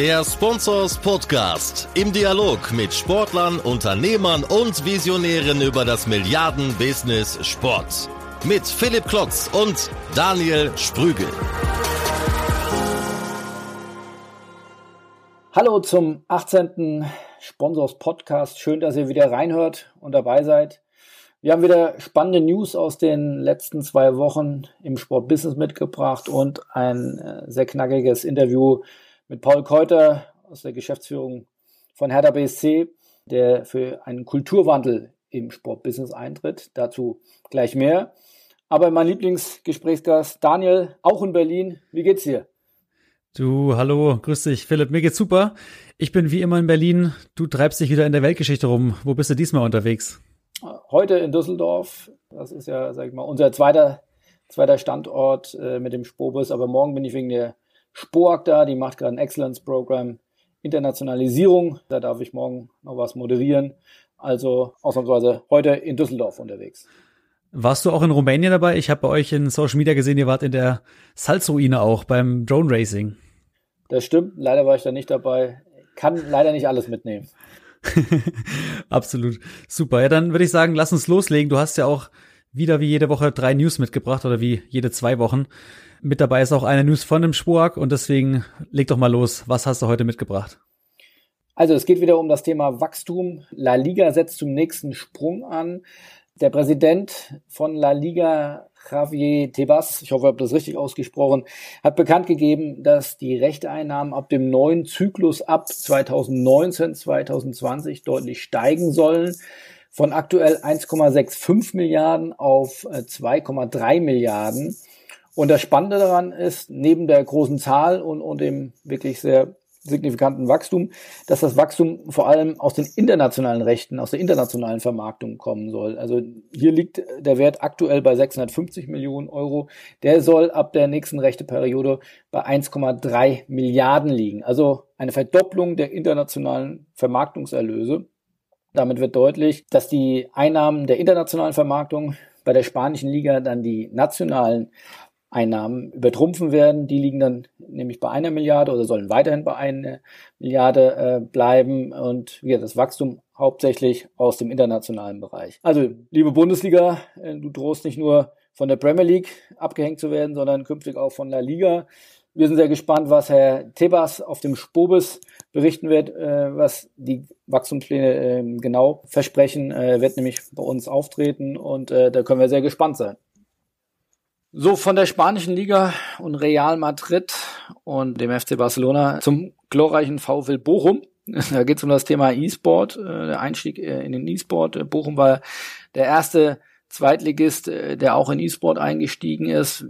Der Sponsors Podcast im Dialog mit Sportlern, Unternehmern und Visionären über das Milliarden-Business Sport. Mit Philipp Klotz und Daniel Sprügel. Hallo zum 18. Sponsors Podcast. Schön, dass ihr wieder reinhört und dabei seid. Wir haben wieder spannende News aus den letzten zwei Wochen im Sportbusiness mitgebracht und ein äh, sehr knackiges Interview mit Paul Keuter aus der Geschäftsführung von Hertha BSC, der für einen Kulturwandel im Sportbusiness eintritt. Dazu gleich mehr. Aber mein Lieblingsgesprächsgast Daniel, auch in Berlin. Wie geht's dir? Du, hallo, grüß dich, Philipp. Mir geht's super. Ich bin wie immer in Berlin. Du treibst dich wieder in der Weltgeschichte rum. Wo bist du diesmal unterwegs? Heute in Düsseldorf. Das ist ja, sag ich mal, unser zweiter, zweiter Standort äh, mit dem Spobus. Aber morgen bin ich wegen der Spoak da. Die macht gerade ein Excellence Program Internationalisierung. Da darf ich morgen noch was moderieren. Also ausnahmsweise heute in Düsseldorf unterwegs. Warst du auch in Rumänien dabei? Ich habe bei euch in Social Media gesehen, ihr wart in der Salzruine auch beim Drone Racing. Das stimmt. Leider war ich da nicht dabei. Kann leider nicht alles mitnehmen. Absolut. Super. Ja, dann würde ich sagen, lass uns loslegen. Du hast ja auch wieder wie jede Woche drei News mitgebracht oder wie jede zwei Wochen. Mit dabei ist auch eine News von dem Spoak und deswegen leg doch mal los. Was hast du heute mitgebracht? Also es geht wieder um das Thema Wachstum. La Liga setzt zum nächsten Sprung an. Der Präsident von La Liga, Javier Tebas, ich hoffe, ich habe das richtig ausgesprochen, hat bekannt gegeben, dass die Rechteeinnahmen ab dem neuen Zyklus ab 2019, 2020 deutlich steigen sollen. Von aktuell 1,65 Milliarden auf 2,3 äh, Milliarden. Und das Spannende daran ist, neben der großen Zahl und, und dem wirklich sehr signifikanten Wachstum, dass das Wachstum vor allem aus den internationalen Rechten, aus der internationalen Vermarktung kommen soll. Also hier liegt der Wert aktuell bei 650 Millionen Euro. Der soll ab der nächsten Rechteperiode bei 1,3 Milliarden liegen. Also eine Verdopplung der internationalen Vermarktungserlöse. Damit wird deutlich, dass die Einnahmen der internationalen Vermarktung bei der spanischen Liga dann die nationalen Einnahmen übertrumpfen werden. Die liegen dann nämlich bei einer Milliarde oder sollen weiterhin bei einer Milliarde äh, bleiben und ja, das Wachstum hauptsächlich aus dem internationalen Bereich. Also, liebe Bundesliga, äh, du drohst nicht nur von der Premier League abgehängt zu werden, sondern künftig auch von der Liga. Wir sind sehr gespannt, was Herr Tebas auf dem Spobis berichten wird, äh, was die Wachstumspläne äh, genau versprechen, äh, wird nämlich bei uns auftreten und äh, da können wir sehr gespannt sein. So, von der spanischen Liga und Real Madrid und dem FC Barcelona zum glorreichen VfL Bochum. Da geht es um das Thema E-Sport, äh, der Einstieg äh, in den E-Sport. Äh, Bochum war der erste Zweitligist, der auch in E-Sport eingestiegen ist.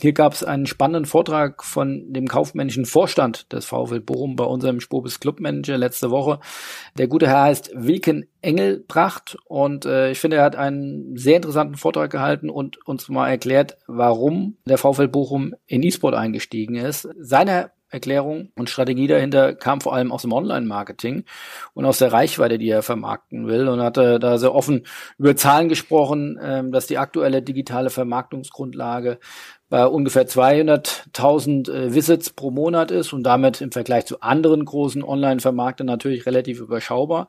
Hier gab es einen spannenden Vortrag von dem kaufmännischen Vorstand des VfL Bochum bei unserem Spobis Clubmanager letzte Woche. Der gute Herr heißt Wilken Engelbracht und äh, ich finde, er hat einen sehr interessanten Vortrag gehalten und uns mal erklärt, warum der VfL Bochum in E-Sport eingestiegen ist. Seine Erklärung und Strategie dahinter kam vor allem aus dem Online-Marketing und aus der Reichweite, die er vermarkten will und hatte da sehr offen über Zahlen gesprochen, ähm, dass die aktuelle digitale Vermarktungsgrundlage bei ungefähr 200.000 äh, Visits pro Monat ist und damit im Vergleich zu anderen großen Online-Vermarktern natürlich relativ überschaubar.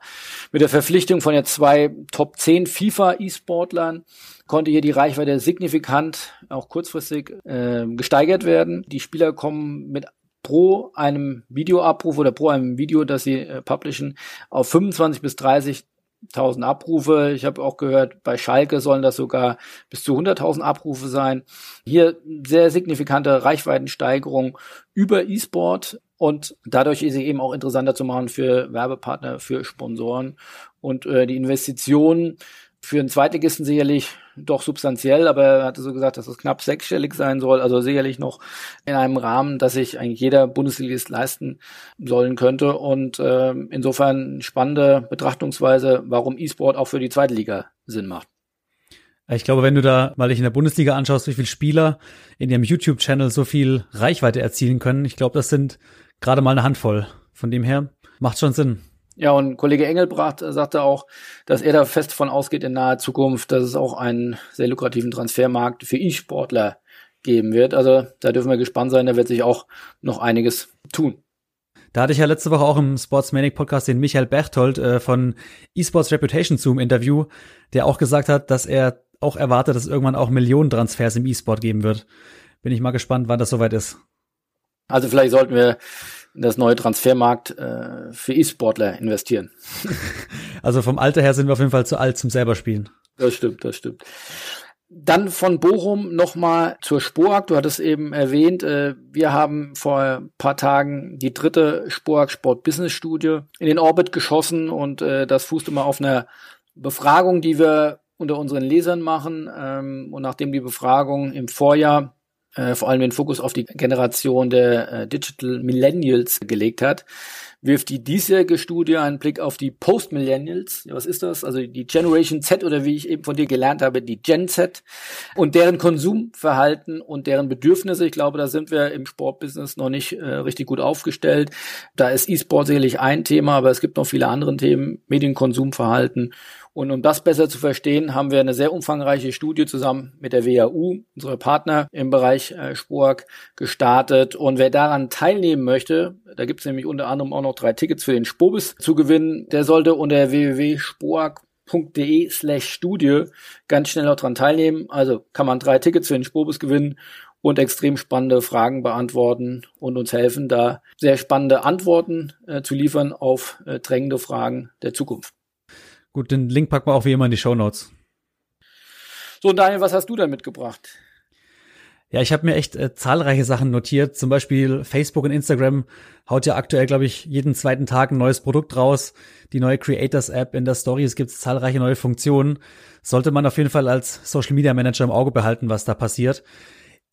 Mit der Verpflichtung von jetzt zwei Top 10 FIFA-E-Sportlern konnte hier die Reichweite signifikant, auch kurzfristig, äh, gesteigert werden. Die Spieler kommen mit pro einem Videoabruf oder pro einem Video, das sie äh, publishen, auf 25 bis 30.000 Abrufe. Ich habe auch gehört, bei Schalke sollen das sogar bis zu 100.000 Abrufe sein. Hier sehr signifikante Reichweitensteigerung über E-Sport und dadurch ist sie eben auch interessanter zu machen für Werbepartner, für Sponsoren und äh, die Investitionen für einen Zweitligisten sicherlich doch substanziell, aber er hatte so gesagt, dass es knapp sechsstellig sein soll, also sicherlich noch in einem Rahmen, dass sich eigentlich jeder Bundesligist leisten sollen könnte und äh, insofern spannende Betrachtungsweise, warum E-Sport auch für die zweite Liga Sinn macht. Ich glaube, wenn du da mal dich in der Bundesliga anschaust, wie viele Spieler in ihrem YouTube-Channel so viel Reichweite erzielen können, ich glaube, das sind gerade mal eine Handvoll. Von dem her macht schon Sinn. Ja, und Kollege Engelbracht sagte auch, dass er da fest von ausgeht in naher Zukunft, dass es auch einen sehr lukrativen Transfermarkt für E-Sportler geben wird. Also da dürfen wir gespannt sein, da wird sich auch noch einiges tun. Da hatte ich ja letzte Woche auch im Sportsmanic Podcast den Michael Berthold äh, von eSports Reputation Zoom Interview, der auch gesagt hat, dass er auch erwartet, dass es irgendwann auch Millionentransfers im E-Sport geben wird. Bin ich mal gespannt, wann das soweit ist. Also vielleicht sollten wir das neue Transfermarkt äh, für E-Sportler investieren. also vom Alter her sind wir auf jeden Fall zu alt zum selber spielen. Das stimmt, das stimmt. Dann von Bochum nochmal zur Sporak. Du hattest eben erwähnt, äh, wir haben vor ein paar Tagen die dritte Sporak Sport Business Studie in den Orbit geschossen und äh, das fußt immer auf einer Befragung, die wir unter unseren Lesern machen. Ähm, und nachdem die Befragung im Vorjahr äh, vor allem den Fokus auf die Generation der äh, Digital Millennials gelegt hat, wirft die diesjährige Studie einen Blick auf die Post-Millennials. Ja, was ist das? Also die Generation Z oder wie ich eben von dir gelernt habe, die Gen Z und deren Konsumverhalten und deren Bedürfnisse. Ich glaube, da sind wir im Sportbusiness noch nicht äh, richtig gut aufgestellt. Da ist E-Sport sicherlich ein Thema, aber es gibt noch viele andere Themen, Medienkonsumverhalten und um das besser zu verstehen, haben wir eine sehr umfangreiche Studie zusammen mit der WAU, unserer Partner im Bereich äh, Spork, gestartet. Und wer daran teilnehmen möchte, da gibt es nämlich unter anderem auch noch drei Tickets für den Spobis zu gewinnen, der sollte unter www.spork.de slash Studie ganz schnell noch dran teilnehmen. Also kann man drei Tickets für den Spobis gewinnen und extrem spannende Fragen beantworten und uns helfen, da sehr spannende Antworten äh, zu liefern auf äh, drängende Fragen der Zukunft. Gut, den Link packen wir auch wie immer in die Show Notes. So, Daniel, was hast du da mitgebracht? Ja, ich habe mir echt äh, zahlreiche Sachen notiert. Zum Beispiel Facebook und Instagram haut ja aktuell, glaube ich, jeden zweiten Tag ein neues Produkt raus. Die neue Creators App in der gibt es zahlreiche neue Funktionen. Sollte man auf jeden Fall als Social Media Manager im Auge behalten, was da passiert.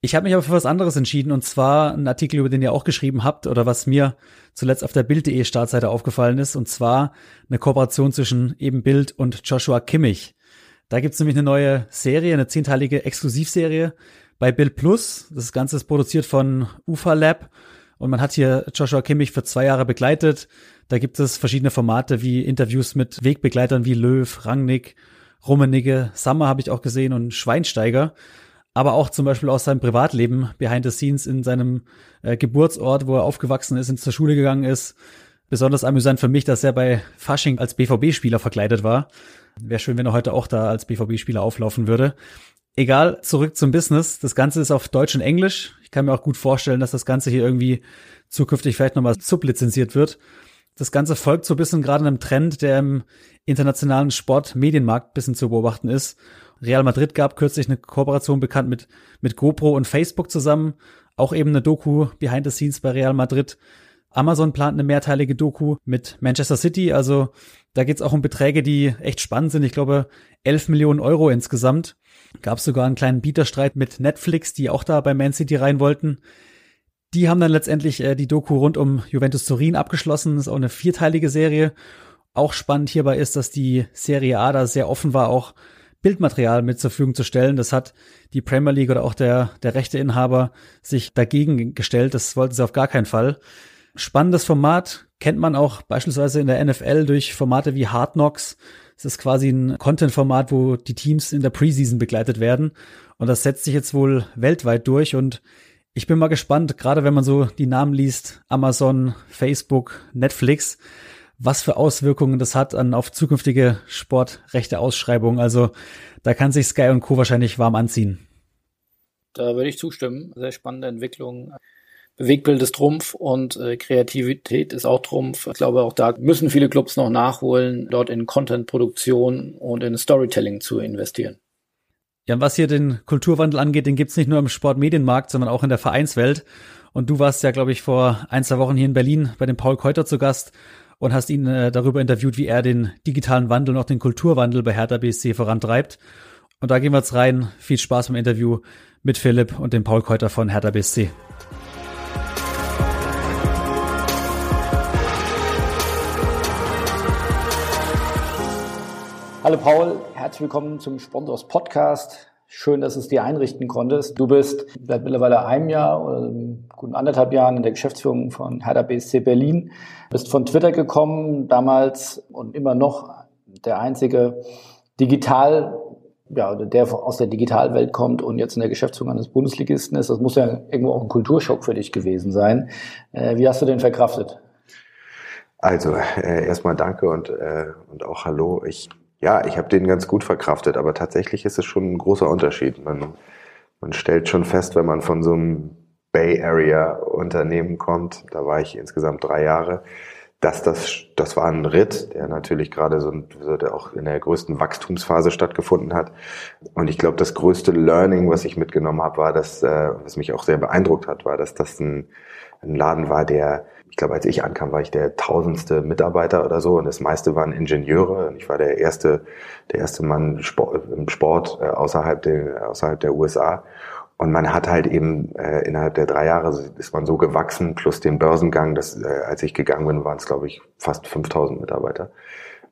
Ich habe mich aber für was anderes entschieden und zwar ein Artikel, über den ihr auch geschrieben habt oder was mir zuletzt auf der Bild.de Startseite aufgefallen ist und zwar eine Kooperation zwischen eben Bild und Joshua Kimmich. Da gibt's nämlich eine neue Serie, eine zehnteilige Exklusivserie bei Bild Plus. Das Ganze ist produziert von UFA Lab und man hat hier Joshua Kimmich für zwei Jahre begleitet. Da gibt es verschiedene Formate wie Interviews mit Wegbegleitern wie Löw, Rangnick, Rummenigge, Sammer habe ich auch gesehen und Schweinsteiger aber auch zum Beispiel aus seinem Privatleben, behind the scenes in seinem äh, Geburtsort, wo er aufgewachsen ist, ins zur Schule gegangen ist. Besonders amüsant für mich, dass er bei Fasching als BVB-Spieler verkleidet war. Wäre schön, wenn er heute auch da als BVB-Spieler auflaufen würde. Egal, zurück zum Business. Das Ganze ist auf Deutsch und Englisch. Ich kann mir auch gut vorstellen, dass das Ganze hier irgendwie zukünftig vielleicht nochmal sublizenziert wird. Das Ganze folgt so ein bisschen gerade einem Trend, der im internationalen Sport-Medienmarkt bisschen zu beobachten ist. Real Madrid gab kürzlich eine Kooperation bekannt mit, mit GoPro und Facebook zusammen. Auch eben eine Doku behind the scenes bei Real Madrid. Amazon plant eine mehrteilige Doku mit Manchester City. Also da geht's auch um Beträge, die echt spannend sind. Ich glaube, 11 Millionen Euro insgesamt. Gab sogar einen kleinen Bieterstreit mit Netflix, die auch da bei Man City rein wollten. Die haben dann letztendlich äh, die Doku rund um Juventus Turin abgeschlossen. Das ist auch eine vierteilige Serie. Auch spannend hierbei ist, dass die Serie A da sehr offen war, auch Bildmaterial mit zur Verfügung zu stellen. Das hat die Premier League oder auch der, der Rechteinhaber sich dagegen gestellt. Das wollten sie auf gar keinen Fall. Spannendes Format kennt man auch beispielsweise in der NFL durch Formate wie Hard Knocks. Es ist quasi ein Content-Format, wo die Teams in der Preseason begleitet werden. Und das setzt sich jetzt wohl weltweit durch. Und ich bin mal gespannt, gerade wenn man so die Namen liest, Amazon, Facebook, Netflix, was für Auswirkungen das hat an auf zukünftige Sportrechte Ausschreibungen. Also da kann sich Sky und Co. wahrscheinlich warm anziehen. Da würde ich zustimmen. Sehr spannende Entwicklung. Bewegbild ist Trumpf und äh, Kreativität ist auch Trumpf. Ich glaube, auch da müssen viele Clubs noch nachholen, dort in Content-Produktion und in Storytelling zu investieren. Ja, was hier den Kulturwandel angeht, den gibt's nicht nur im Sportmedienmarkt, sondern auch in der Vereinswelt. Und du warst ja, glaube ich, vor ein, zwei Wochen hier in Berlin bei dem Paul Keuter zu Gast und hast ihn äh, darüber interviewt, wie er den digitalen Wandel und auch den Kulturwandel bei Hertha BSC vorantreibt. Und da gehen wir jetzt rein. Viel Spaß beim Interview mit Philipp und dem Paul Keuter von Hertha BSC. Hallo Paul, herzlich willkommen zum Sponsors Podcast. Schön, dass du es dir einrichten konntest. Du bist seit mittlerweile einem Jahr oder guten anderthalb Jahren in der Geschäftsführung von Hertha BSC Berlin. Bist von Twitter gekommen, damals und immer noch der einzige Digital, ja, der aus der Digitalwelt kommt und jetzt in der Geschäftsführung eines Bundesligisten ist. Das muss ja irgendwo auch ein Kulturschock für dich gewesen sein. Äh, wie hast du den verkraftet? Also äh, erstmal danke und, äh, und auch hallo. Ich ja, ich habe den ganz gut verkraftet, aber tatsächlich ist es schon ein großer Unterschied. Man, man stellt schon fest, wenn man von so einem Bay Area Unternehmen kommt, da war ich insgesamt drei Jahre, dass das, das war ein Ritt, der natürlich gerade so, so der auch in der größten Wachstumsphase stattgefunden hat. Und ich glaube, das größte Learning, was ich mitgenommen habe, war, dass, äh, was mich auch sehr beeindruckt hat, war, dass das ein, ein Laden war, der ich glaube, als ich ankam, war ich der tausendste Mitarbeiter oder so und das meiste waren Ingenieure. Und ich war der erste, der erste Mann Sport, im Sport äh, außerhalb, der, außerhalb der USA. Und man hat halt eben äh, innerhalb der drei Jahre ist man so gewachsen, plus den Börsengang, dass äh, als ich gegangen bin, waren es, glaube ich, fast 5000 Mitarbeiter.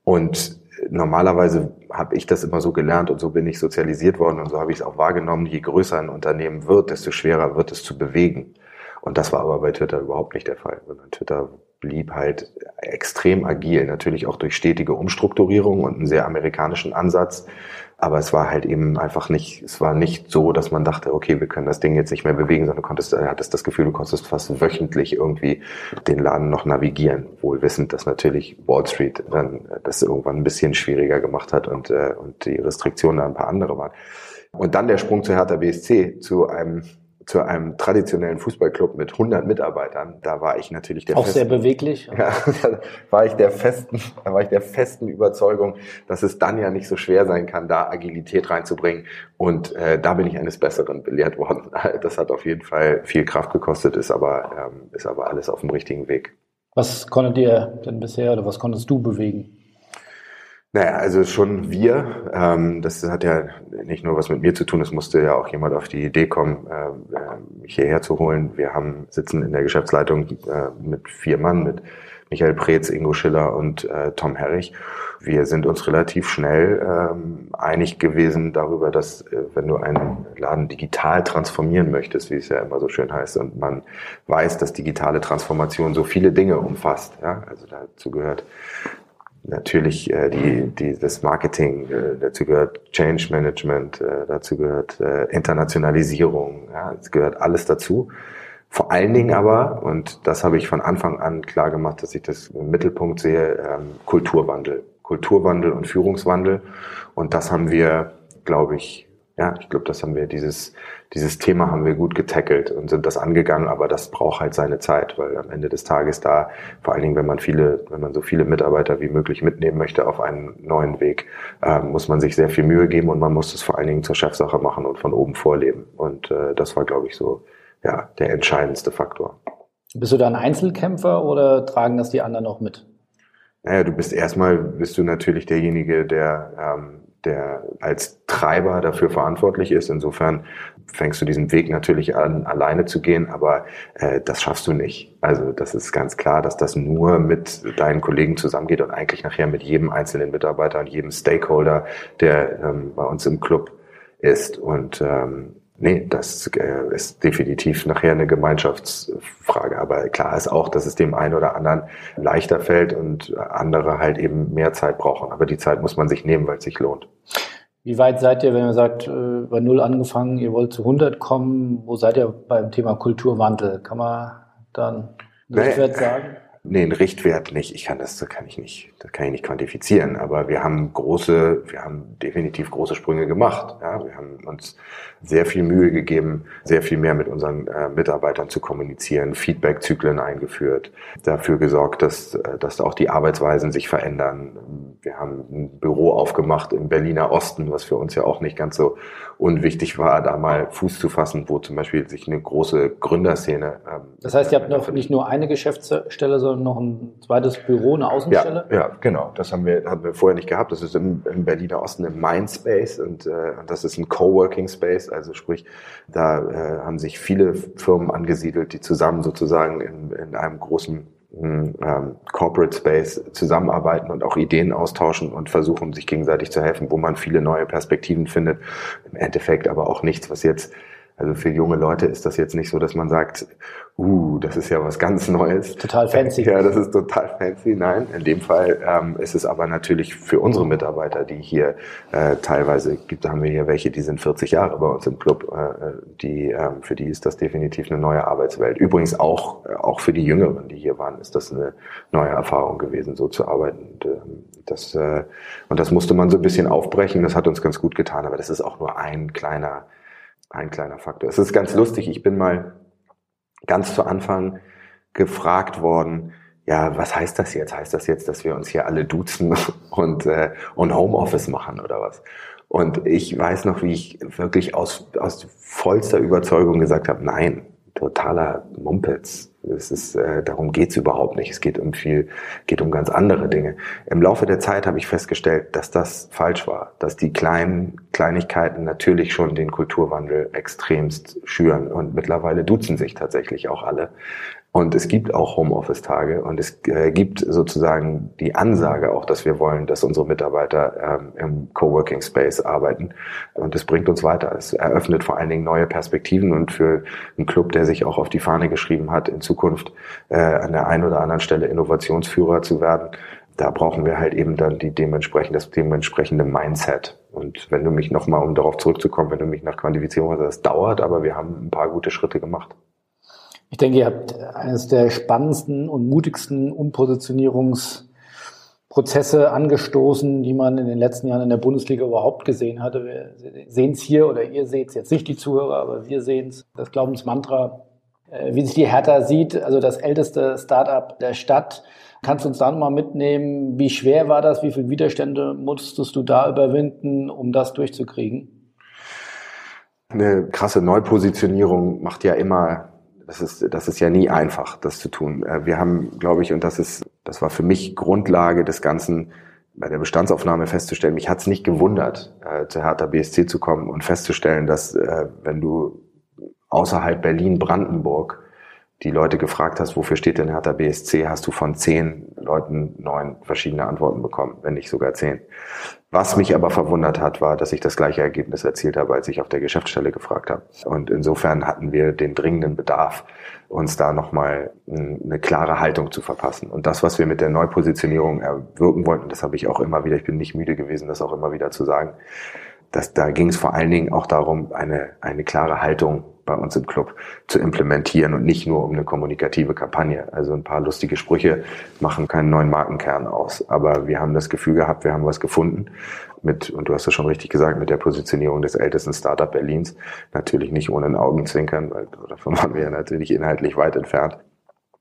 Und normalerweise habe ich das immer so gelernt und so bin ich sozialisiert worden und so habe ich es auch wahrgenommen, je größer ein Unternehmen wird, desto schwerer wird es zu bewegen. Und das war aber bei Twitter überhaupt nicht der Fall, sondern Twitter blieb halt extrem agil, natürlich auch durch stetige Umstrukturierung und einen sehr amerikanischen Ansatz. Aber es war halt eben einfach nicht, es war nicht so, dass man dachte, okay, wir können das Ding jetzt nicht mehr bewegen, sondern du konntest, äh, hattest das Gefühl, du konntest fast wöchentlich irgendwie den Laden noch navigieren. Wohl wissend, dass natürlich Wall Street dann das irgendwann ein bisschen schwieriger gemacht hat und, äh, und die Restriktionen ein paar andere waren. Und dann der Sprung zu Hertha BSC, zu einem zu einem traditionellen Fußballclub mit 100 Mitarbeitern, da war ich natürlich der auch festen, sehr beweglich. Ja, da war ich der festen, da war ich der festen Überzeugung, dass es dann ja nicht so schwer sein kann, da Agilität reinzubringen. Und äh, da bin ich eines Besseren belehrt worden. Das hat auf jeden Fall viel Kraft gekostet, ist aber ähm, ist aber alles auf dem richtigen Weg. Was konntet ihr denn bisher oder was konntest du bewegen? Naja, also schon wir. Ähm, das hat ja nicht nur was mit mir zu tun, es musste ja auch jemand auf die Idee kommen, äh, mich hierher zu holen. Wir haben sitzen in der Geschäftsleitung äh, mit vier Mann, mit Michael Preetz, Ingo Schiller und äh, Tom Herrich. Wir sind uns relativ schnell ähm, einig gewesen darüber, dass äh, wenn du einen Laden digital transformieren möchtest, wie es ja immer so schön heißt, und man weiß, dass digitale Transformation so viele Dinge umfasst, ja, also dazu gehört natürlich äh, die, die, das Marketing, äh, dazu gehört Change Management, äh, dazu gehört äh, Internationalisierung, ja, es gehört alles dazu. Vor allen Dingen aber, und das habe ich von Anfang an klar gemacht, dass ich das im Mittelpunkt sehe, ähm, Kulturwandel. Kulturwandel und Führungswandel. Und das haben wir, glaube ich, ja, ich glaube, das haben wir, dieses, dieses Thema haben wir gut getackelt und sind das angegangen, aber das braucht halt seine Zeit, weil am Ende des Tages da, vor allen Dingen, wenn man viele, wenn man so viele Mitarbeiter wie möglich mitnehmen möchte auf einen neuen Weg, äh, muss man sich sehr viel Mühe geben und man muss es vor allen Dingen zur Chefsache machen und von oben vorleben. Und äh, das war, glaube ich, so, ja, der entscheidendste Faktor. Bist du da ein Einzelkämpfer oder tragen das die anderen auch mit? Naja, du bist erstmal, bist du natürlich derjenige, der ähm, der als Treiber dafür verantwortlich ist. Insofern fängst du diesen Weg natürlich an, alleine zu gehen, aber äh, das schaffst du nicht. Also das ist ganz klar, dass das nur mit deinen Kollegen zusammengeht und eigentlich nachher mit jedem einzelnen Mitarbeiter und jedem Stakeholder, der ähm, bei uns im Club ist. Und ähm, Nee, das äh, ist definitiv nachher eine Gemeinschaftsfrage. Aber klar ist auch, dass es dem einen oder anderen leichter fällt und andere halt eben mehr Zeit brauchen. Aber die Zeit muss man sich nehmen, weil es sich lohnt. Wie weit seid ihr, wenn ihr sagt, äh, bei Null angefangen, ihr wollt zu 100 kommen? Wo seid ihr beim Thema Kulturwandel? Kann man dann nicht nee. sagen? Nee, ein Richtwert nicht. Ich kann das, das kann ich nicht, das kann ich nicht quantifizieren. Aber wir haben große, wir haben definitiv große Sprünge gemacht. Ja, wir haben uns sehr viel Mühe gegeben, sehr viel mehr mit unseren äh, Mitarbeitern zu kommunizieren, Feedback-Zyklen eingeführt, dafür gesorgt, dass, äh, dass auch die Arbeitsweisen sich verändern. Wir haben ein Büro aufgemacht im Berliner Osten, was für uns ja auch nicht ganz so unwichtig war, da mal Fuß zu fassen, wo zum Beispiel sich eine große Gründerszene. Ähm, das heißt, ihr habt noch nicht nur eine Geschäftsstelle, sondern noch ein zweites Büro, eine Außenstelle? Ja, ja genau. Das haben wir, haben wir vorher nicht gehabt. Das ist im, im Berliner Osten im Mindspace und äh, das ist ein Coworking Space. Also sprich, da äh, haben sich viele Firmen angesiedelt, die zusammen sozusagen in, in einem großen ähm, Corporate Space zusammenarbeiten und auch Ideen austauschen und versuchen, sich gegenseitig zu helfen, wo man viele neue Perspektiven findet. Im Endeffekt aber auch nichts, was jetzt Also für junge Leute ist das jetzt nicht so, dass man sagt, uh, das ist ja was ganz Neues. Total fancy. Ja, das ist total fancy. Nein, in dem Fall ähm, ist es aber natürlich für unsere Mitarbeiter, die hier äh, teilweise gibt, haben wir hier welche, die sind 40 Jahre bei uns im Club, äh, die ähm, für die ist das definitiv eine neue Arbeitswelt. Übrigens auch äh, auch für die Jüngeren, die hier waren, ist das eine neue Erfahrung gewesen, so zu arbeiten. Und, äh, das äh, und das musste man so ein bisschen aufbrechen. Das hat uns ganz gut getan, aber das ist auch nur ein kleiner ein kleiner Faktor. Es ist ganz lustig. Ich bin mal ganz zu Anfang gefragt worden, ja, was heißt das jetzt? Heißt das jetzt, dass wir uns hier alle duzen und, äh, und Homeoffice machen oder was? Und ich weiß noch, wie ich wirklich aus, aus vollster Überzeugung gesagt habe, nein, totaler Mumpitz. Es ist, äh, darum geht's überhaupt nicht. Es geht um viel, geht um ganz andere Dinge. Im Laufe der Zeit habe ich festgestellt, dass das falsch war, dass die kleinen Kleinigkeiten natürlich schon den Kulturwandel extremst schüren und mittlerweile duzen sich tatsächlich auch alle. Und es gibt auch Homeoffice-Tage und es äh, gibt sozusagen die Ansage auch, dass wir wollen, dass unsere Mitarbeiter ähm, im Coworking Space arbeiten. Und es bringt uns weiter. Es eröffnet vor allen Dingen neue Perspektiven und für einen Club, der sich auch auf die Fahne geschrieben hat, in Zukunft äh, an der einen oder anderen Stelle Innovationsführer zu werden, da brauchen wir halt eben dann die dementsprechend, das dementsprechende Mindset. Und wenn du mich nochmal, um darauf zurückzukommen, wenn du mich nach Quantifizierung hast, das dauert, aber wir haben ein paar gute Schritte gemacht. Ich denke, ihr habt eines der spannendsten und mutigsten Umpositionierungsprozesse angestoßen, die man in den letzten Jahren in der Bundesliga überhaupt gesehen hatte. Wir sehen es hier oder ihr seht es jetzt nicht die Zuhörer, aber wir sehen es. Das Glaubensmantra, äh, wie sich die Hertha sieht, also das älteste Startup der Stadt. Kannst du uns da nochmal mitnehmen? Wie schwer war das? Wie viele Widerstände musstest du da überwinden, um das durchzukriegen? Eine krasse Neupositionierung macht ja immer das ist, das ist ja nie einfach, das zu tun. Äh, wir haben, glaube ich, und das ist, das war für mich Grundlage des Ganzen, bei der Bestandsaufnahme festzustellen, mich hat es nicht gewundert, äh, zu Hertha BSC zu kommen und festzustellen, dass äh, wenn du außerhalb Berlin-Brandenburg die Leute gefragt hast, wofür steht denn Hertha BSC, hast du von zehn Leuten neun verschiedene Antworten bekommen, wenn nicht sogar zehn. Was mich aber verwundert hat, war, dass ich das gleiche Ergebnis erzielt habe, als ich auf der Geschäftsstelle gefragt habe. Und insofern hatten wir den dringenden Bedarf, uns da nochmal eine klare Haltung zu verpassen. Und das, was wir mit der Neupositionierung erwirken wollten, das habe ich auch immer wieder, ich bin nicht müde gewesen, das auch immer wieder zu sagen, dass da ging es vor allen Dingen auch darum, eine, eine klare Haltung bei uns im Club zu implementieren und nicht nur um eine kommunikative Kampagne. Also ein paar lustige Sprüche machen keinen neuen Markenkern aus. Aber wir haben das Gefühl gehabt, wir haben was gefunden mit, und du hast es schon richtig gesagt, mit der Positionierung des ältesten Startup Berlins. Natürlich nicht ohne ein Augenzwinkern, weil davon waren wir ja natürlich inhaltlich weit entfernt.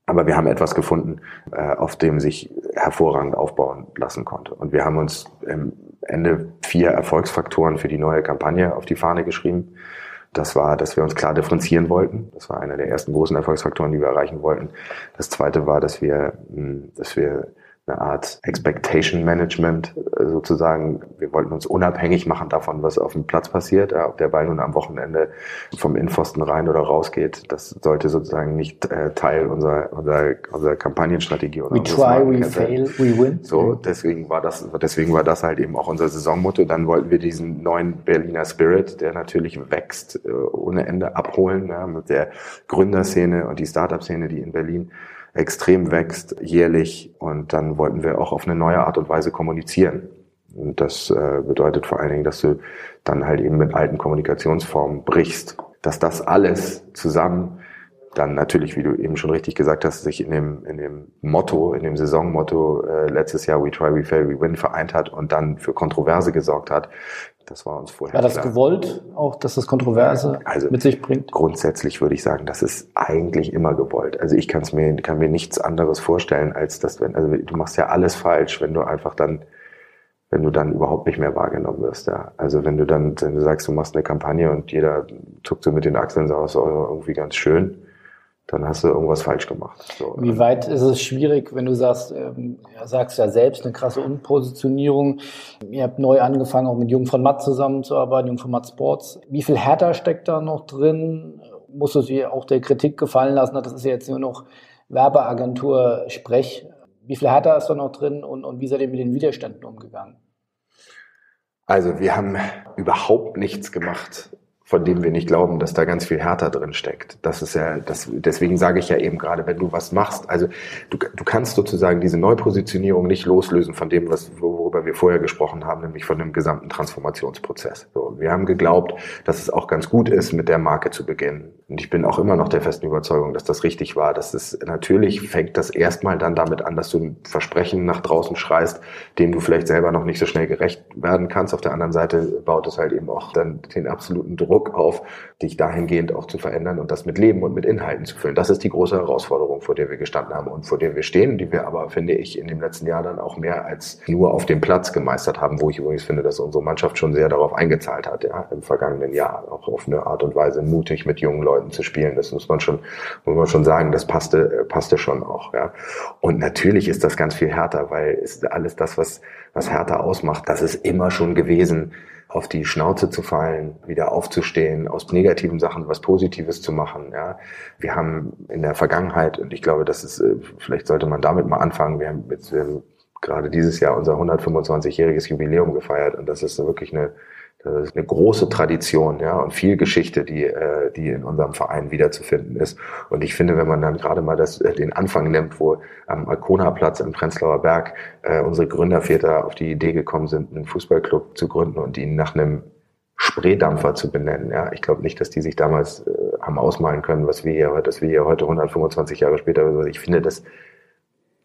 Aber wir haben etwas gefunden, äh, auf dem sich hervorragend aufbauen lassen konnte. Und wir haben uns im Ende vier Erfolgsfaktoren für die neue Kampagne auf die Fahne geschrieben. Das war, dass wir uns klar differenzieren wollten. Das war einer der ersten großen Erfolgsfaktoren, die wir erreichen wollten. Das zweite war, dass wir, hm, dass wir eine Art Expectation Management äh, sozusagen. Wir wollten uns unabhängig machen davon, was auf dem Platz passiert. Ob der Ball nun am Wochenende vom Innenpfosten rein oder raus geht, das sollte sozusagen nicht äh, Teil unserer, unserer, unserer Kampagnenstrategie oder We try, we fail, we win. So, deswegen war das, deswegen war das halt eben auch unser Saisonmotto. Dann wollten wir diesen neuen Berliner Spirit, der natürlich wächst, äh, ohne Ende abholen, ja, mit der Gründerszene und die Startup-Szene, die in Berlin extrem wächst jährlich und dann wollten wir auch auf eine neue Art und Weise kommunizieren. Und das äh, bedeutet vor allen Dingen, dass du dann halt eben mit alten Kommunikationsformen brichst. Dass das alles zusammen dann natürlich, wie du eben schon richtig gesagt hast, sich in dem, in dem Motto, in dem Saisonmotto äh, letztes Jahr We Try, We Fail, We Win vereint hat und dann für Kontroverse gesorgt hat. Das war uns vorher. War das klar. gewollt, auch dass das Kontroverse also mit sich bringt? Grundsätzlich würde ich sagen, das ist eigentlich immer gewollt. Also ich kann es mir, kann mir nichts anderes vorstellen, als dass wenn, also du machst ja alles falsch, wenn du einfach dann wenn du dann überhaupt nicht mehr wahrgenommen wirst. Ja. Also wenn du dann, wenn du sagst, du machst eine Kampagne und jeder zuckt so mit den Achseln so aus, oh, irgendwie ganz schön, dann hast du irgendwas falsch gemacht. So. Wie weit ist es schwierig, wenn du sagst, ähm, sagst ja selbst eine krasse Umpositionierung. Ihr habt neu angefangen, auch mit Jung von Matt zusammenzuarbeiten, Jung von Matt Sports. Wie viel härter steckt da noch drin? Musst du dir auch der Kritik gefallen lassen? Das ist ja jetzt nur noch Werbeagentur-Sprech. Wie viel härter ist da noch drin und, und wie seid ihr mit den Widerständen umgegangen? Also wir haben überhaupt nichts gemacht von dem wir nicht glauben, dass da ganz viel härter drin steckt. Das ist ja, das, deswegen sage ich ja eben gerade, wenn du was machst, also du, du kannst sozusagen diese Neupositionierung nicht loslösen von dem, was, worüber wir vorher gesprochen haben, nämlich von dem gesamten Transformationsprozess. So, wir haben geglaubt, dass es auch ganz gut ist, mit der Marke zu beginnen. Und ich bin auch immer noch der festen Überzeugung, dass das richtig war. Dass es natürlich fängt das erstmal dann damit an, dass du ein Versprechen nach draußen schreist, dem du vielleicht selber noch nicht so schnell gerecht werden kannst. Auf der anderen Seite baut es halt eben auch dann den absoluten Druck Druck auf, dich dahingehend auch zu verändern und das mit Leben und mit Inhalten zu füllen. Das ist die große Herausforderung, vor der wir gestanden haben und vor der wir stehen, die wir aber, finde ich, in dem letzten Jahr dann auch mehr als nur auf dem Platz gemeistert haben, wo ich übrigens finde, dass unsere Mannschaft schon sehr darauf eingezahlt hat, ja, im vergangenen Jahr, auch auf eine Art und Weise mutig mit jungen Leuten zu spielen. Das muss man schon, muss man schon sagen, das passte, passte schon auch, ja. Und natürlich ist das ganz viel härter, weil ist alles das, was, was härter ausmacht, das ist immer schon gewesen, auf die Schnauze zu fallen, wieder aufzustehen, aus negativen Sachen was Positives zu machen. Ja. Wir haben in der Vergangenheit, und ich glaube, das ist, äh, vielleicht sollte man damit mal anfangen, wir haben jetzt wir haben gerade dieses Jahr unser 125-jähriges Jubiläum gefeiert und das ist wirklich eine das ist eine große Tradition, ja, und viel Geschichte, die, äh, die in unserem Verein wiederzufinden ist. Und ich finde, wenn man dann gerade mal das, äh, den Anfang nimmt, wo am Alkona-Platz im Prenzlauer Berg äh, unsere Gründerväter auf die Idee gekommen sind, einen Fußballclub zu gründen und ihn nach einem Spreedampfer zu benennen. Ja, ich glaube nicht, dass die sich damals äh, haben ausmalen können, was wir hier, dass wir hier heute 125 Jahre später. Ich finde, das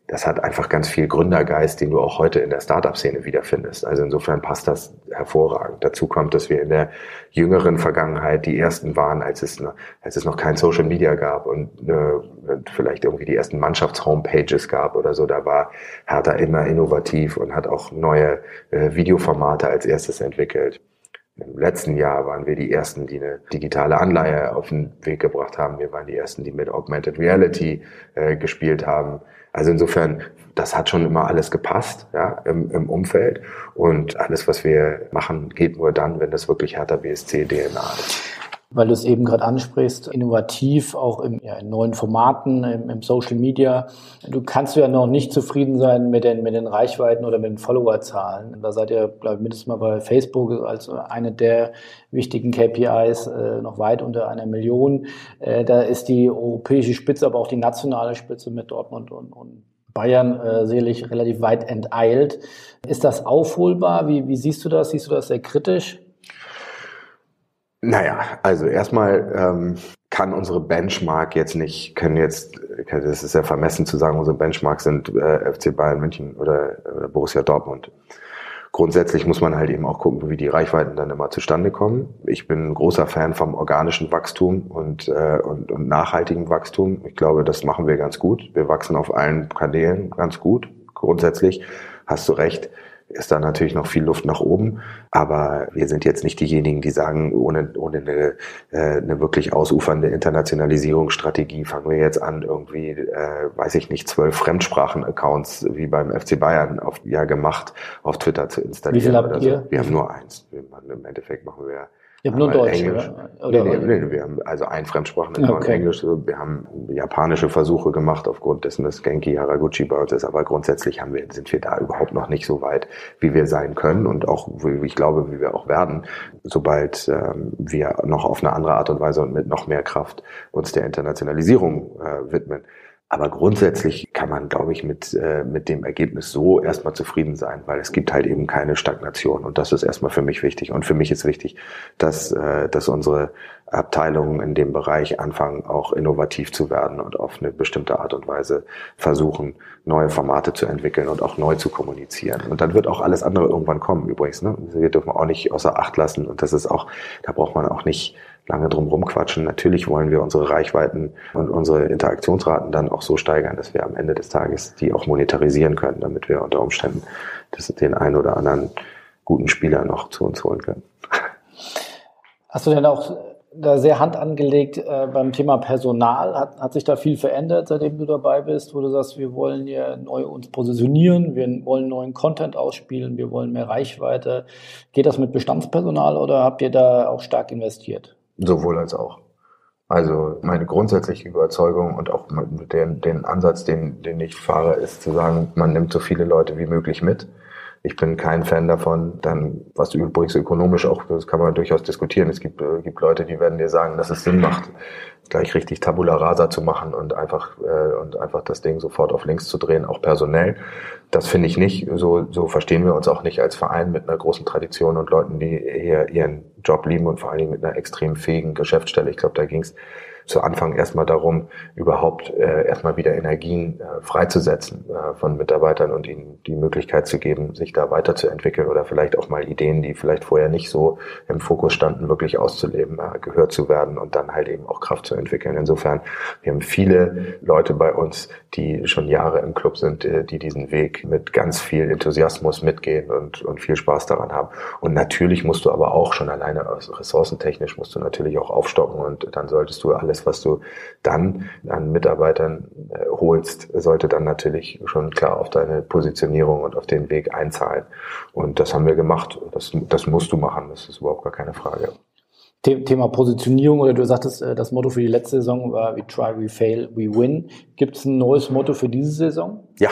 das hat einfach ganz viel Gründergeist, den du auch heute in der Startup-Szene wiederfindest. Also insofern passt das hervorragend. Dazu kommt, dass wir in der jüngeren Vergangenheit die ersten waren, als es, noch, als es noch kein Social Media gab und äh, vielleicht irgendwie die ersten Mannschafts-Homepages gab oder so. Da war Hertha immer innovativ und hat auch neue äh, Videoformate als erstes entwickelt. Im letzten Jahr waren wir die Ersten, die eine digitale Anleihe auf den Weg gebracht haben. Wir waren die Ersten, die mit Augmented Reality äh, gespielt haben. Also insofern, das hat schon immer alles gepasst ja, im, im Umfeld. Und alles, was wir machen, geht nur dann, wenn das wirklich härter BSC-DNA ist weil du es eben gerade ansprichst, innovativ, auch im, ja, in neuen Formaten, im, im, Social Media. Du kannst ja noch nicht zufrieden sein mit den, mit den Reichweiten oder mit den Followerzahlen. Da seid ihr, glaube ich, mindestens mal bei Facebook als eine der wichtigen KPIs äh, noch weit unter einer Million. Äh, da ist die europäische Spitze, aber auch die nationale Spitze mit Dortmund und, und Bayern äh, sicherlich relativ weit enteilt. Ist das aufholbar? Wie, wie siehst du das? Siehst du das sehr kritisch? Naja, also erstmal ähm, kann unsere Benchmark jetzt nicht, können jetzt, das ist ja vermessen zu sagen, unsere Benchmark sind äh, FC Bayern München oder, oder Borussia Dortmund. Grundsätzlich muss man halt eben auch gucken, wie die Reichweiten dann immer zustande kommen. Ich bin ein großer Fan vom organischen Wachstum und, äh, und, und nachhaltigen Wachstum. Ich glaube, das machen wir ganz gut. Wir wachsen auf allen Kanälen ganz gut. Grundsätzlich hast du recht ist da natürlich noch viel Luft nach oben. Aber wir sind jetzt nicht diejenigen, die sagen, ohne, ohne eine, äh, eine wirklich ausufernde Internationalisierungsstrategie fangen wir jetzt an, irgendwie, äh, weiß ich nicht, zwölf Fremdsprachen-Accounts wie beim FC Bayern auf, ja gemacht auf Twitter zu installieren. Wie viel habt ihr? So. Wir haben nur eins. Im Endeffekt machen wir Ihr habt nur Deutsch, Englisch. oder? Nee, nee, nee, wir haben also ein Fremdsprachen okay. Englisch. Wir haben japanische Versuche gemacht aufgrund dessen, dass Genki Haraguchi bei uns ist. Aber grundsätzlich haben wir, sind wir da überhaupt noch nicht so weit, wie wir sein können und auch, wie ich glaube, wie wir auch werden, sobald ähm, wir noch auf eine andere Art und Weise und mit noch mehr Kraft uns der Internationalisierung äh, widmen. Aber grundsätzlich kann man, glaube ich, mit, äh, mit dem Ergebnis so erstmal zufrieden sein, weil es gibt halt eben keine Stagnation. Und das ist erstmal für mich wichtig. Und für mich ist wichtig, dass, äh, dass unsere Abteilungen in dem Bereich anfangen, auch innovativ zu werden und auf eine bestimmte Art und Weise versuchen, neue Formate zu entwickeln und auch neu zu kommunizieren. Und dann wird auch alles andere irgendwann kommen, übrigens. Ne? Wir dürfen auch nicht außer Acht lassen. Und das ist auch, da braucht man auch nicht lange drum rumquatschen. Natürlich wollen wir unsere Reichweiten und unsere Interaktionsraten dann auch so steigern, dass wir am Ende des Tages die auch monetarisieren können, damit wir unter Umständen das, den einen oder anderen guten Spieler noch zu uns holen können. Hast du denn auch da sehr Hand angelegt äh, beim Thema Personal? Hat, hat sich da viel verändert, seitdem du dabei bist, wo du sagst, wir wollen ja neu uns positionieren, wir wollen neuen Content ausspielen, wir wollen mehr Reichweite. Geht das mit Bestandspersonal oder habt ihr da auch stark investiert? Sowohl als auch. Also meine grundsätzliche Überzeugung und auch den, den Ansatz, den, den ich fahre, ist zu sagen, man nimmt so viele Leute wie möglich mit. Ich bin kein Fan davon, dann, was du übrigens ökonomisch auch, das kann man durchaus diskutieren. Es gibt, äh, gibt Leute, die werden dir sagen, dass es Sinn macht, gleich richtig Tabula Rasa zu machen und einfach, äh, und einfach das Ding sofort auf links zu drehen, auch personell. Das finde ich nicht. So, so verstehen wir uns auch nicht als Verein mit einer großen Tradition und Leuten, die hier ihren Job lieben und vor allen Dingen mit einer extrem fähigen Geschäftsstelle. Ich glaube, da ging es zu Anfang erstmal darum, überhaupt äh, erstmal wieder Energien äh, freizusetzen äh, von Mitarbeitern und ihnen die Möglichkeit zu geben, sich da weiterzuentwickeln oder vielleicht auch mal Ideen, die vielleicht vorher nicht so im Fokus standen, wirklich auszuleben, äh, gehört zu werden und dann halt eben auch Kraft zu entwickeln. Insofern, wir haben viele Leute bei uns, die schon Jahre im Club sind, äh, die diesen Weg mit ganz viel Enthusiasmus mitgehen und, und viel Spaß daran haben. Und natürlich musst du aber auch schon alleine ressourcentechnisch musst du natürlich auch aufstocken und dann solltest du alles was du dann an Mitarbeitern äh, holst, sollte dann natürlich schon klar auf deine Positionierung und auf den Weg einzahlen. Und das haben wir gemacht. Das, das musst du machen. Das ist überhaupt gar keine Frage. Thema Positionierung oder du sagtest, äh, das Motto für die letzte Saison war We try, we fail, we win. Gibt es ein neues Motto für diese Saison? Ja,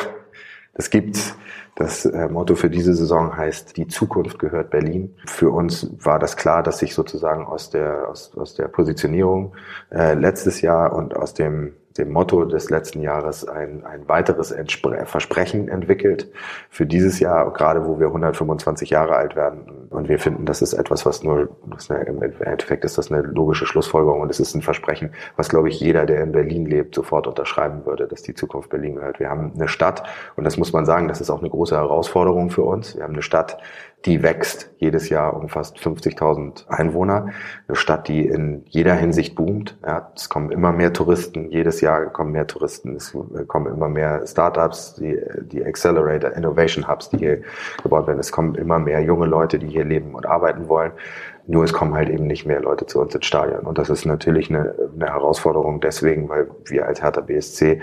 das gibt's. Das äh, Motto für diese Saison heißt, die Zukunft gehört Berlin. Für uns war das klar, dass sich sozusagen aus der, aus, aus der Positionierung äh, letztes Jahr und aus dem dem Motto des letzten Jahres ein, ein weiteres Entspre Versprechen entwickelt für dieses Jahr, gerade wo wir 125 Jahre alt werden. Und wir finden, das ist etwas, was nur, das eine, im Endeffekt ist das eine logische Schlussfolgerung und es ist ein Versprechen, was, glaube ich, jeder, der in Berlin lebt, sofort unterschreiben würde, dass die Zukunft Berlin gehört. Wir haben eine Stadt und das muss man sagen, das ist auch eine große Herausforderung für uns. Wir haben eine Stadt, die wächst jedes Jahr um fast 50.000 Einwohner. Eine Stadt, die in jeder Hinsicht boomt. Ja, es kommen immer mehr Touristen, jedes Jahr kommen mehr Touristen, es kommen immer mehr Startups, die, die Accelerator, Innovation Hubs, die hier gebaut werden. Es kommen immer mehr junge Leute, die hier leben und arbeiten wollen. Nur es kommen halt eben nicht mehr Leute zu uns ins Stadion. Und das ist natürlich eine, eine Herausforderung deswegen, weil wir als Hertha BSC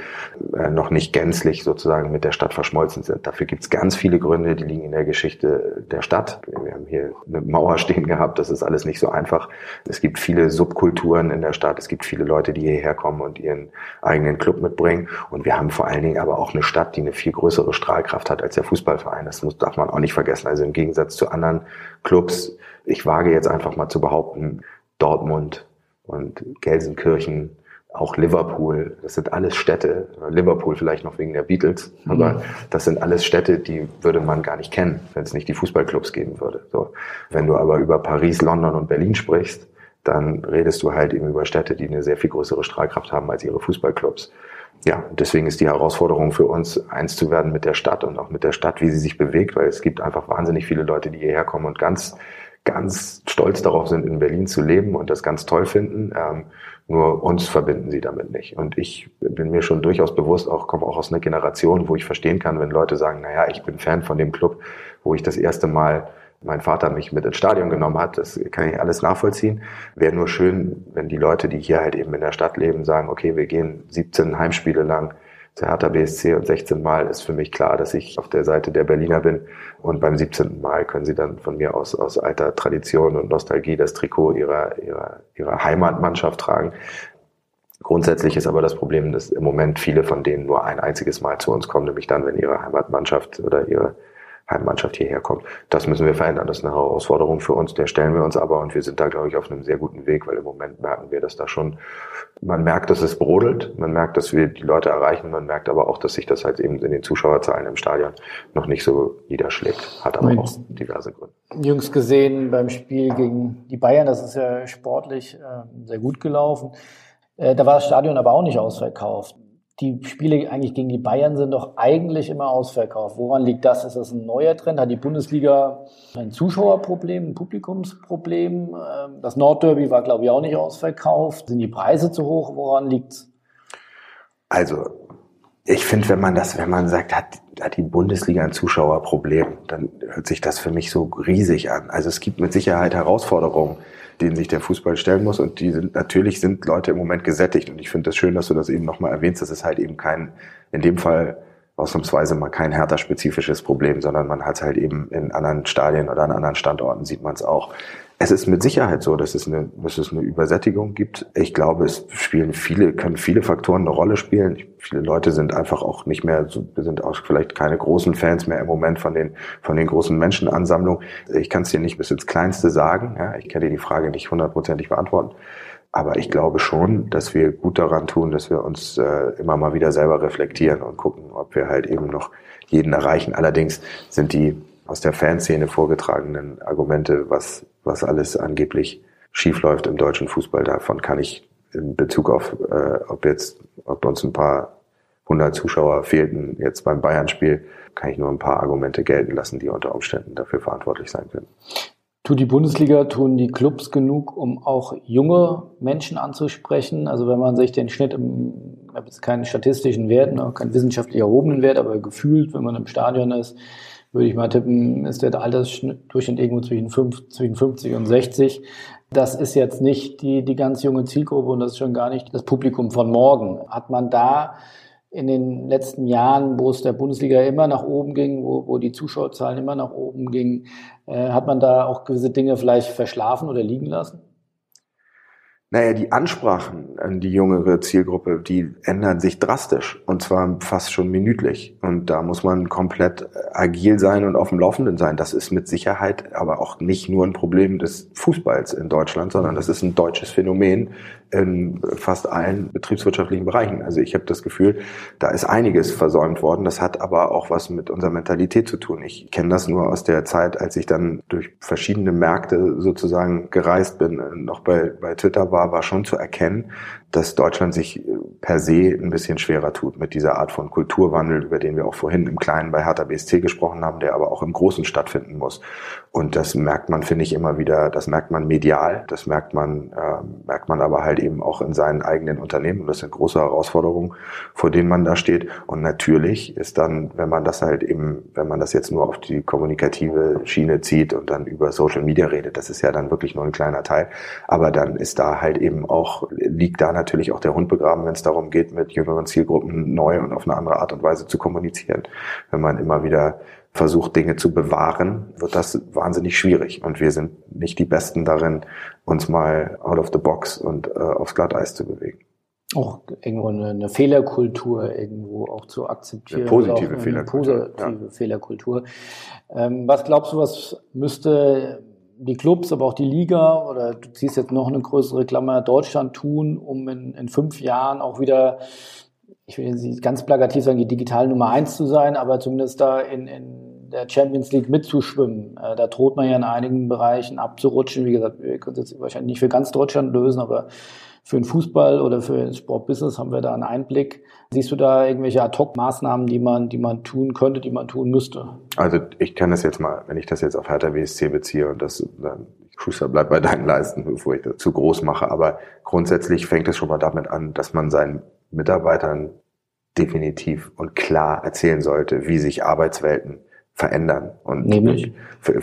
äh, noch nicht gänzlich sozusagen mit der Stadt verschmolzen sind. Dafür gibt es ganz viele Gründe, die liegen in der Geschichte der Stadt. Wir haben hier eine Mauer stehen gehabt, das ist alles nicht so einfach. Es gibt viele Subkulturen in der Stadt, es gibt viele Leute, die hierher kommen und ihren eigenen Club mitbringen. Und wir haben vor allen Dingen aber auch eine Stadt, die eine viel größere Strahlkraft hat als der Fußballverein. Das muss, darf man auch nicht vergessen. Also im Gegensatz zu anderen Clubs ich wage jetzt einfach mal zu behaupten, Dortmund und Gelsenkirchen, auch Liverpool, das sind alles Städte, Liverpool vielleicht noch wegen der Beatles, aber mhm. das sind alles Städte, die würde man gar nicht kennen, wenn es nicht die Fußballclubs geben würde. So. Wenn du aber über Paris, London und Berlin sprichst, dann redest du halt eben über Städte, die eine sehr viel größere Strahlkraft haben als ihre Fußballclubs. Ja, deswegen ist die Herausforderung für uns, eins zu werden mit der Stadt und auch mit der Stadt, wie sie sich bewegt, weil es gibt einfach wahnsinnig viele Leute, die hierher kommen und ganz ganz stolz darauf sind, in Berlin zu leben und das ganz toll finden. Ähm, nur uns verbinden sie damit nicht. Und ich bin mir schon durchaus bewusst, auch komme auch aus einer Generation, wo ich verstehen kann, wenn Leute sagen, naja, ich bin Fan von dem Club, wo ich das erste Mal mein Vater mich mit ins Stadion genommen hat. Das kann ich alles nachvollziehen. Wäre nur schön, wenn die Leute, die hier halt eben in der Stadt leben, sagen, okay, wir gehen 17 Heimspiele lang zu Hertha BSC und 16 Mal ist für mich klar, dass ich auf der Seite der Berliner bin. Und beim 17. Mal können sie dann von mir aus, aus alter Tradition und Nostalgie das Trikot ihrer, ihrer, ihrer Heimatmannschaft tragen. Grundsätzlich ist aber das Problem, dass im Moment viele von denen nur ein einziges Mal zu uns kommen, nämlich dann, wenn ihre Heimatmannschaft oder ihre Heimmannschaft hierher kommt. Das müssen wir verändern. Das ist eine Herausforderung für uns. Der stellen wir uns aber und wir sind da, glaube ich, auf einem sehr guten Weg, weil im Moment merken wir, dass da schon, man merkt, dass es brodelt, man merkt, dass wir die Leute erreichen, man merkt aber auch, dass sich das halt eben in den Zuschauerzahlen im Stadion noch nicht so niederschlägt. Hat aber auch diverse Gründe. Jüngst gesehen beim Spiel gegen die Bayern, das ist ja sportlich äh, sehr gut gelaufen. Äh, da war das Stadion aber auch nicht ausverkauft die Spiele eigentlich gegen die Bayern sind doch eigentlich immer ausverkauft. Woran liegt das? Ist das ein neuer Trend? Hat die Bundesliga ein Zuschauerproblem, ein Publikumsproblem? Ähm, das Nordderby war, glaube ich, auch nicht ausverkauft. Sind die Preise zu hoch? Woran liegt's? Also, ich finde, wenn man das, wenn man sagt, hat, hat die Bundesliga ein Zuschauerproblem, dann hört sich das für mich so riesig an. Also es gibt mit Sicherheit Herausforderungen denen sich der Fußball stellen muss. Und die sind, natürlich sind Leute im Moment gesättigt. Und ich finde das schön, dass du das eben nochmal erwähnst. Das ist halt eben kein, in dem Fall ausnahmsweise mal kein härter spezifisches Problem, sondern man hat es halt eben in anderen Stadien oder an anderen Standorten sieht man es auch. Es ist mit Sicherheit so, dass es eine, dass es eine Übersättigung gibt. Ich glaube, es spielen viele, können viele Faktoren eine Rolle spielen. Viele Leute sind einfach auch nicht mehr, sind auch vielleicht keine großen Fans mehr im Moment von den, von den großen Menschenansammlungen. Ich kann es dir nicht bis ins Kleinste sagen. Ja, ich kann dir die Frage nicht hundertprozentig beantworten. Aber ich glaube schon, dass wir gut daran tun, dass wir uns äh, immer mal wieder selber reflektieren und gucken, ob wir halt eben noch jeden erreichen. Allerdings sind die aus der Fanszene vorgetragenen Argumente, was, was alles angeblich schiefläuft im deutschen Fußball, davon kann ich in Bezug auf, äh, ob jetzt, ob uns ein paar hundert Zuschauer fehlten jetzt beim Bayern-Spiel, kann ich nur ein paar Argumente gelten lassen, die unter Umständen dafür verantwortlich sein können. Tut die Bundesliga, tun die Clubs genug, um auch junge Menschen anzusprechen? Also wenn man sich den Schnitt im, ich habe jetzt keinen statistischen Wert, ne, keinen wissenschaftlich erhobenen Wert, aber gefühlt, wenn man im Stadion ist, würde ich mal tippen, ist der Altersdurchschnitt irgendwo zwischen, 5, zwischen 50 und 60. Das ist jetzt nicht die, die ganz junge Zielgruppe und das ist schon gar nicht das Publikum von morgen. Hat man da in den letzten Jahren, wo es der Bundesliga immer nach oben ging, wo, wo die Zuschauerzahlen immer nach oben gingen, äh, hat man da auch gewisse Dinge vielleicht verschlafen oder liegen lassen? Naja, die Ansprachen an die jüngere Zielgruppe, die ändern sich drastisch und zwar fast schon minütlich. Und da muss man komplett agil sein und auf dem Laufenden sein. Das ist mit Sicherheit aber auch nicht nur ein Problem des Fußballs in Deutschland, sondern das ist ein deutsches Phänomen, in fast allen betriebswirtschaftlichen Bereichen. Also ich habe das Gefühl, da ist einiges versäumt worden. Das hat aber auch was mit unserer Mentalität zu tun. Ich kenne das nur aus der Zeit, als ich dann durch verschiedene Märkte sozusagen gereist bin, noch bei, bei Twitter war, war schon zu erkennen, dass Deutschland sich äh, per se ein bisschen schwerer tut mit dieser Art von Kulturwandel, über den wir auch vorhin im Kleinen bei Hertha BSC gesprochen haben, der aber auch im Großen stattfinden muss. Und das merkt man, finde ich, immer wieder, das merkt man medial, das merkt man, äh, merkt man aber halt eben auch in seinen eigenen Unternehmen. Und das sind große Herausforderungen, vor denen man da steht. Und natürlich ist dann, wenn man das halt eben, wenn man das jetzt nur auf die kommunikative Schiene zieht und dann über Social Media redet, das ist ja dann wirklich nur ein kleiner Teil. Aber dann ist da halt eben auch, liegt da natürlich auch der Hund begraben, wenn es darum geht, mit jüngeren Zielgruppen neu und auf eine andere Art und Weise zu kommunizieren. Wenn man immer wieder versucht, Dinge zu bewahren, wird das wahnsinnig schwierig. Und wir sind nicht die Besten darin, uns mal out of the box und äh, aufs Glatteis zu bewegen. Auch irgendwo eine, eine Fehlerkultur irgendwo auch zu akzeptieren. Eine positive eine Fehlerkultur. Positive ja. Fehlerkultur. Ähm, was glaubst du, was müsste die Clubs, aber auch die Liga oder du ziehst jetzt noch eine größere Klammer Deutschland tun, um in, in fünf Jahren auch wieder, ich will nicht ganz plakativ sagen, die digitale Nummer eins zu sein, aber zumindest da in, in der Champions League mitzuschwimmen. Äh, da droht man ja in einigen Bereichen abzurutschen. Wie gesagt, wir können es jetzt wahrscheinlich nicht für ganz Deutschland lösen, aber für den Fußball oder für den Sportbusiness haben wir da einen Einblick. Siehst du da irgendwelche Ad-Hoc-Maßnahmen, die man, die man tun könnte, die man tun müsste? Also ich kann das jetzt mal, wenn ich das jetzt auf Hertha BSC beziehe und das dann Schuster bleibt bei deinen Leisten, bevor ich das zu groß mache, aber grundsätzlich fängt es schon mal damit an, dass man seinen Mitarbeitern definitiv und klar erzählen sollte, wie sich Arbeitswelten verändern und Nämlich?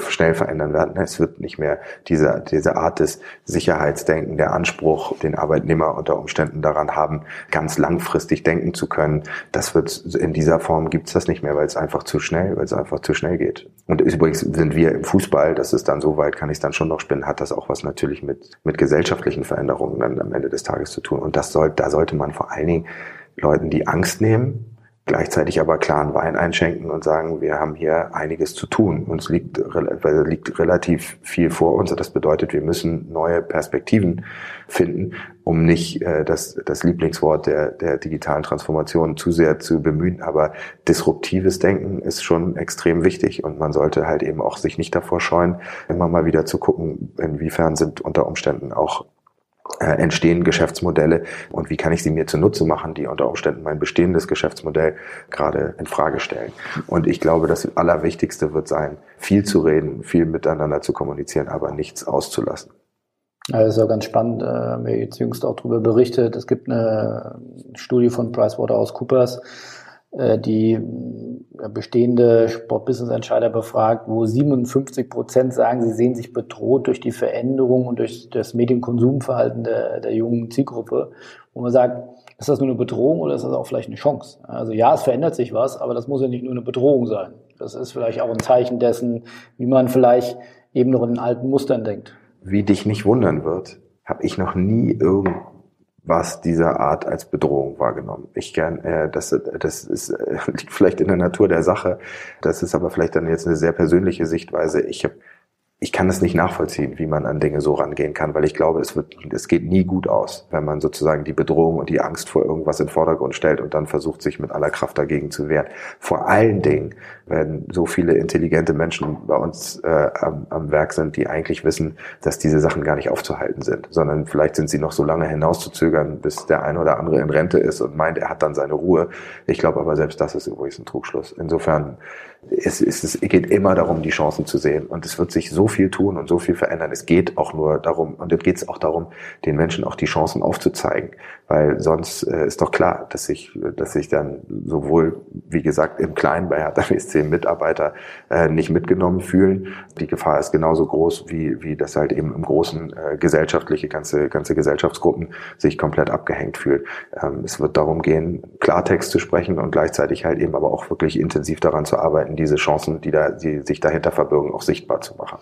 schnell verändern werden. Es wird nicht mehr diese, diese Art des Sicherheitsdenken, der Anspruch, den Arbeitnehmer unter Umständen daran haben, ganz langfristig denken zu können. Das wird in dieser Form gibt's das nicht mehr, weil es einfach zu schnell, weil es einfach zu schnell geht. Und übrigens sind wir im Fußball, das ist dann so weit, kann ich dann schon noch spinnen, hat das auch was natürlich mit, mit gesellschaftlichen Veränderungen dann am Ende des Tages zu tun. Und das soll, da sollte man vor allen Dingen Leuten die Angst nehmen, gleichzeitig aber klaren Wein einschenken und sagen, wir haben hier einiges zu tun. Uns liegt, liegt relativ viel vor uns. Das bedeutet, wir müssen neue Perspektiven finden, um nicht äh, das, das Lieblingswort der, der digitalen Transformation zu sehr zu bemühen. Aber disruptives Denken ist schon extrem wichtig und man sollte halt eben auch sich nicht davor scheuen, immer mal wieder zu gucken, inwiefern sind unter Umständen auch entstehen Geschäftsmodelle und wie kann ich sie mir zunutze machen, die unter Umständen mein bestehendes Geschäftsmodell gerade in Frage stellen. Und ich glaube, das Allerwichtigste wird sein, viel zu reden, viel miteinander zu kommunizieren, aber nichts auszulassen. Ja, das ist ja ganz spannend. Wir haben jetzt jüngst auch darüber berichtet. Es gibt eine Studie von PricewaterhouseCoopers, äh, die äh, bestehende Sportbusiness-Entscheider befragt, wo 57 Prozent sagen, sie sehen sich bedroht durch die Veränderung und durch das Medienkonsumverhalten der, der jungen Zielgruppe. Wo man sagt, ist das nur eine Bedrohung oder ist das auch vielleicht eine Chance? Also ja, es verändert sich was, aber das muss ja nicht nur eine Bedrohung sein. Das ist vielleicht auch ein Zeichen dessen, wie man vielleicht eben noch in alten Mustern denkt. wie dich nicht wundern wird, habe ich noch nie irgendwas dieser Art als Bedrohung wahrgenommen. Ich gern, äh, das, das ist, äh, liegt vielleicht in der Natur der Sache. Das ist aber vielleicht dann jetzt eine sehr persönliche Sichtweise. Ich habe ich kann es nicht nachvollziehen, wie man an Dinge so rangehen kann, weil ich glaube, es wird, es geht nie gut aus, wenn man sozusagen die Bedrohung und die Angst vor irgendwas in den Vordergrund stellt und dann versucht, sich mit aller Kraft dagegen zu wehren. Vor allen Dingen, wenn so viele intelligente Menschen bei uns äh, am, am Werk sind, die eigentlich wissen, dass diese Sachen gar nicht aufzuhalten sind, sondern vielleicht sind sie noch so lange hinauszuzögern, bis der eine oder andere in Rente ist und meint, er hat dann seine Ruhe. Ich glaube aber selbst das ist übrigens ein Trugschluss. Insofern es, es, es geht immer darum, die Chancen zu sehen. Und es wird sich so viel tun und so viel verändern. Es geht auch nur darum, und es geht auch darum, den Menschen auch die Chancen aufzuzeigen. Weil sonst äh, ist doch klar, dass sich, dass sich dann sowohl, wie gesagt, im Kleinen bei Hertha BSC Mitarbeiter äh, nicht mitgenommen fühlen. Die Gefahr ist genauso groß, wie, wie das halt eben im Großen äh, gesellschaftliche, ganze, ganze Gesellschaftsgruppen sich komplett abgehängt fühlen. Ähm, es wird darum gehen, Klartext zu sprechen und gleichzeitig halt eben aber auch wirklich intensiv daran zu arbeiten, diese Chancen, die, da, die sich dahinter verbirgen, auch sichtbar zu machen.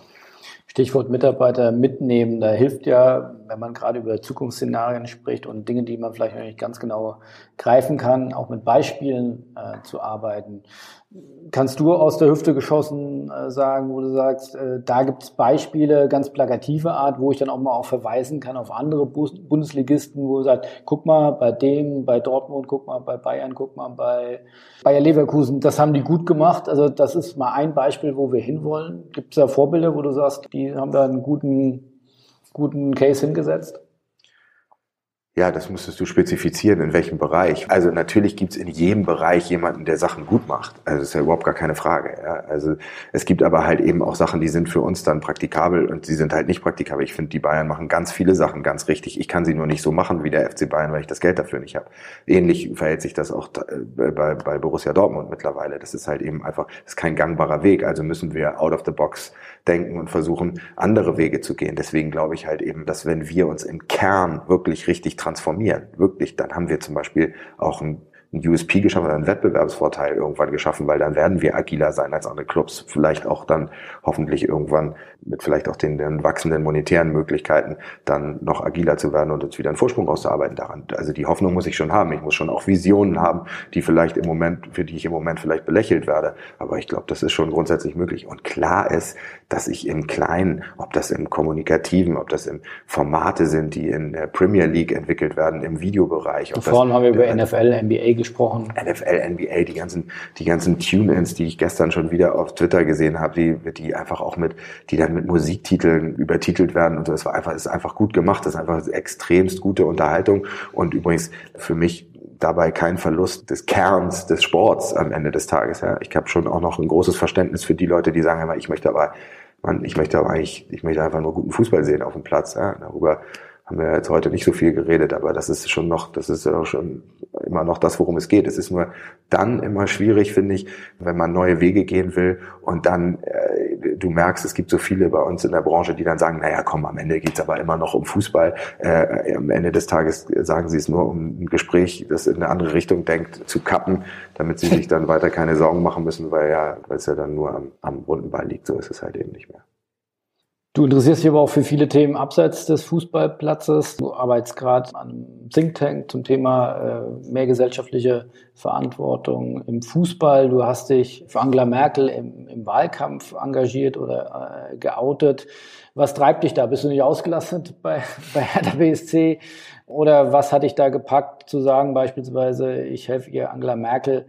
Stichwort Mitarbeiter mitnehmen, da hilft ja, wenn man gerade über Zukunftsszenarien spricht und Dinge, die man vielleicht noch nicht ganz genau greifen kann, auch mit Beispielen äh, zu arbeiten. Kannst du aus der Hüfte geschossen äh, sagen, wo du sagst, äh, da gibt es Beispiele, ganz plakative Art, wo ich dann auch mal auch verweisen kann auf andere Bus Bundesligisten, wo du sagst, guck mal bei dem, bei Dortmund, guck mal bei Bayern, guck mal bei Bayer Leverkusen, das haben die gut gemacht. Also das ist mal ein Beispiel, wo wir hinwollen. Gibt es da Vorbilder, wo du sagst, die haben da einen guten, guten Case hingesetzt? Ja, das müsstest du spezifizieren, in welchem Bereich. Also natürlich gibt's in jedem Bereich jemanden, der Sachen gut macht. Also das ist ja überhaupt gar keine Frage. Ja. Also es gibt aber halt eben auch Sachen, die sind für uns dann praktikabel und sie sind halt nicht praktikabel. Ich finde, die Bayern machen ganz viele Sachen ganz richtig. Ich kann sie nur nicht so machen wie der FC Bayern, weil ich das Geld dafür nicht habe. Ähnlich verhält sich das auch äh, bei, bei Borussia Dortmund mittlerweile. Das ist halt eben einfach, das ist kein gangbarer Weg. Also müssen wir out of the box denken und versuchen, andere Wege zu gehen. Deswegen glaube ich halt eben, dass wenn wir uns im Kern wirklich richtig transformieren, wirklich, dann haben wir zum Beispiel auch ein ein USP geschaffen oder einen Wettbewerbsvorteil irgendwann geschaffen, weil dann werden wir agiler sein als andere Clubs. Vielleicht auch dann hoffentlich irgendwann mit vielleicht auch den, den wachsenden monetären Möglichkeiten dann noch agiler zu werden und uns wieder einen Vorsprung auszuarbeiten daran. Also die Hoffnung muss ich schon haben. Ich muss schon auch Visionen haben, die vielleicht im Moment, für die ich im Moment vielleicht belächelt werde. Aber ich glaube, das ist schon grundsätzlich möglich. Und klar ist, dass ich im Kleinen, ob das im Kommunikativen, ob das im Formate sind, die in der Premier League entwickelt werden, im Videobereich. Vorhin haben wir über NFL, NBA gesprochen. NFL, NBA, die ganzen, die ganzen Tune-ins, die ich gestern schon wieder auf Twitter gesehen habe, die, die einfach auch mit, die dann mit Musiktiteln übertitelt werden und so. Es war einfach, ist einfach gut gemacht. Das ist einfach extremst gute Unterhaltung und übrigens für mich dabei kein Verlust des Kerns des Sports am Ende des Tages. Ja. Ich habe schon auch noch ein großes Verständnis für die Leute, die sagen immer, ich möchte aber, man, ich möchte aber eigentlich, ich möchte einfach nur guten Fußball sehen auf dem Platz. Ja. Darüber haben wir jetzt heute nicht so viel geredet, aber das ist schon noch, das ist auch schon immer noch das, worum es geht. Es ist nur dann immer schwierig, finde ich, wenn man neue Wege gehen will und dann, äh, du merkst, es gibt so viele bei uns in der Branche, die dann sagen, naja, komm, am Ende geht's aber immer noch um Fußball. Äh, am Ende des Tages sagen sie es nur, um ein Gespräch, das in eine andere Richtung denkt, zu kappen, damit sie sich dann weiter keine Sorgen machen müssen, weil ja, weil es ja dann nur am, am runden Ball liegt. So ist es halt eben nicht mehr. Du interessierst dich aber auch für viele Themen abseits des Fußballplatzes. Du arbeitest gerade an einem Think Tank zum Thema äh, mehr gesellschaftliche Verantwortung im Fußball. Du hast dich für Angela Merkel im, im Wahlkampf engagiert oder äh, geoutet. Was treibt dich da? Bist du nicht ausgelastet bei, bei Hertha BSC? Oder was hat dich da gepackt zu sagen, beispielsweise, ich helfe ihr Angela Merkel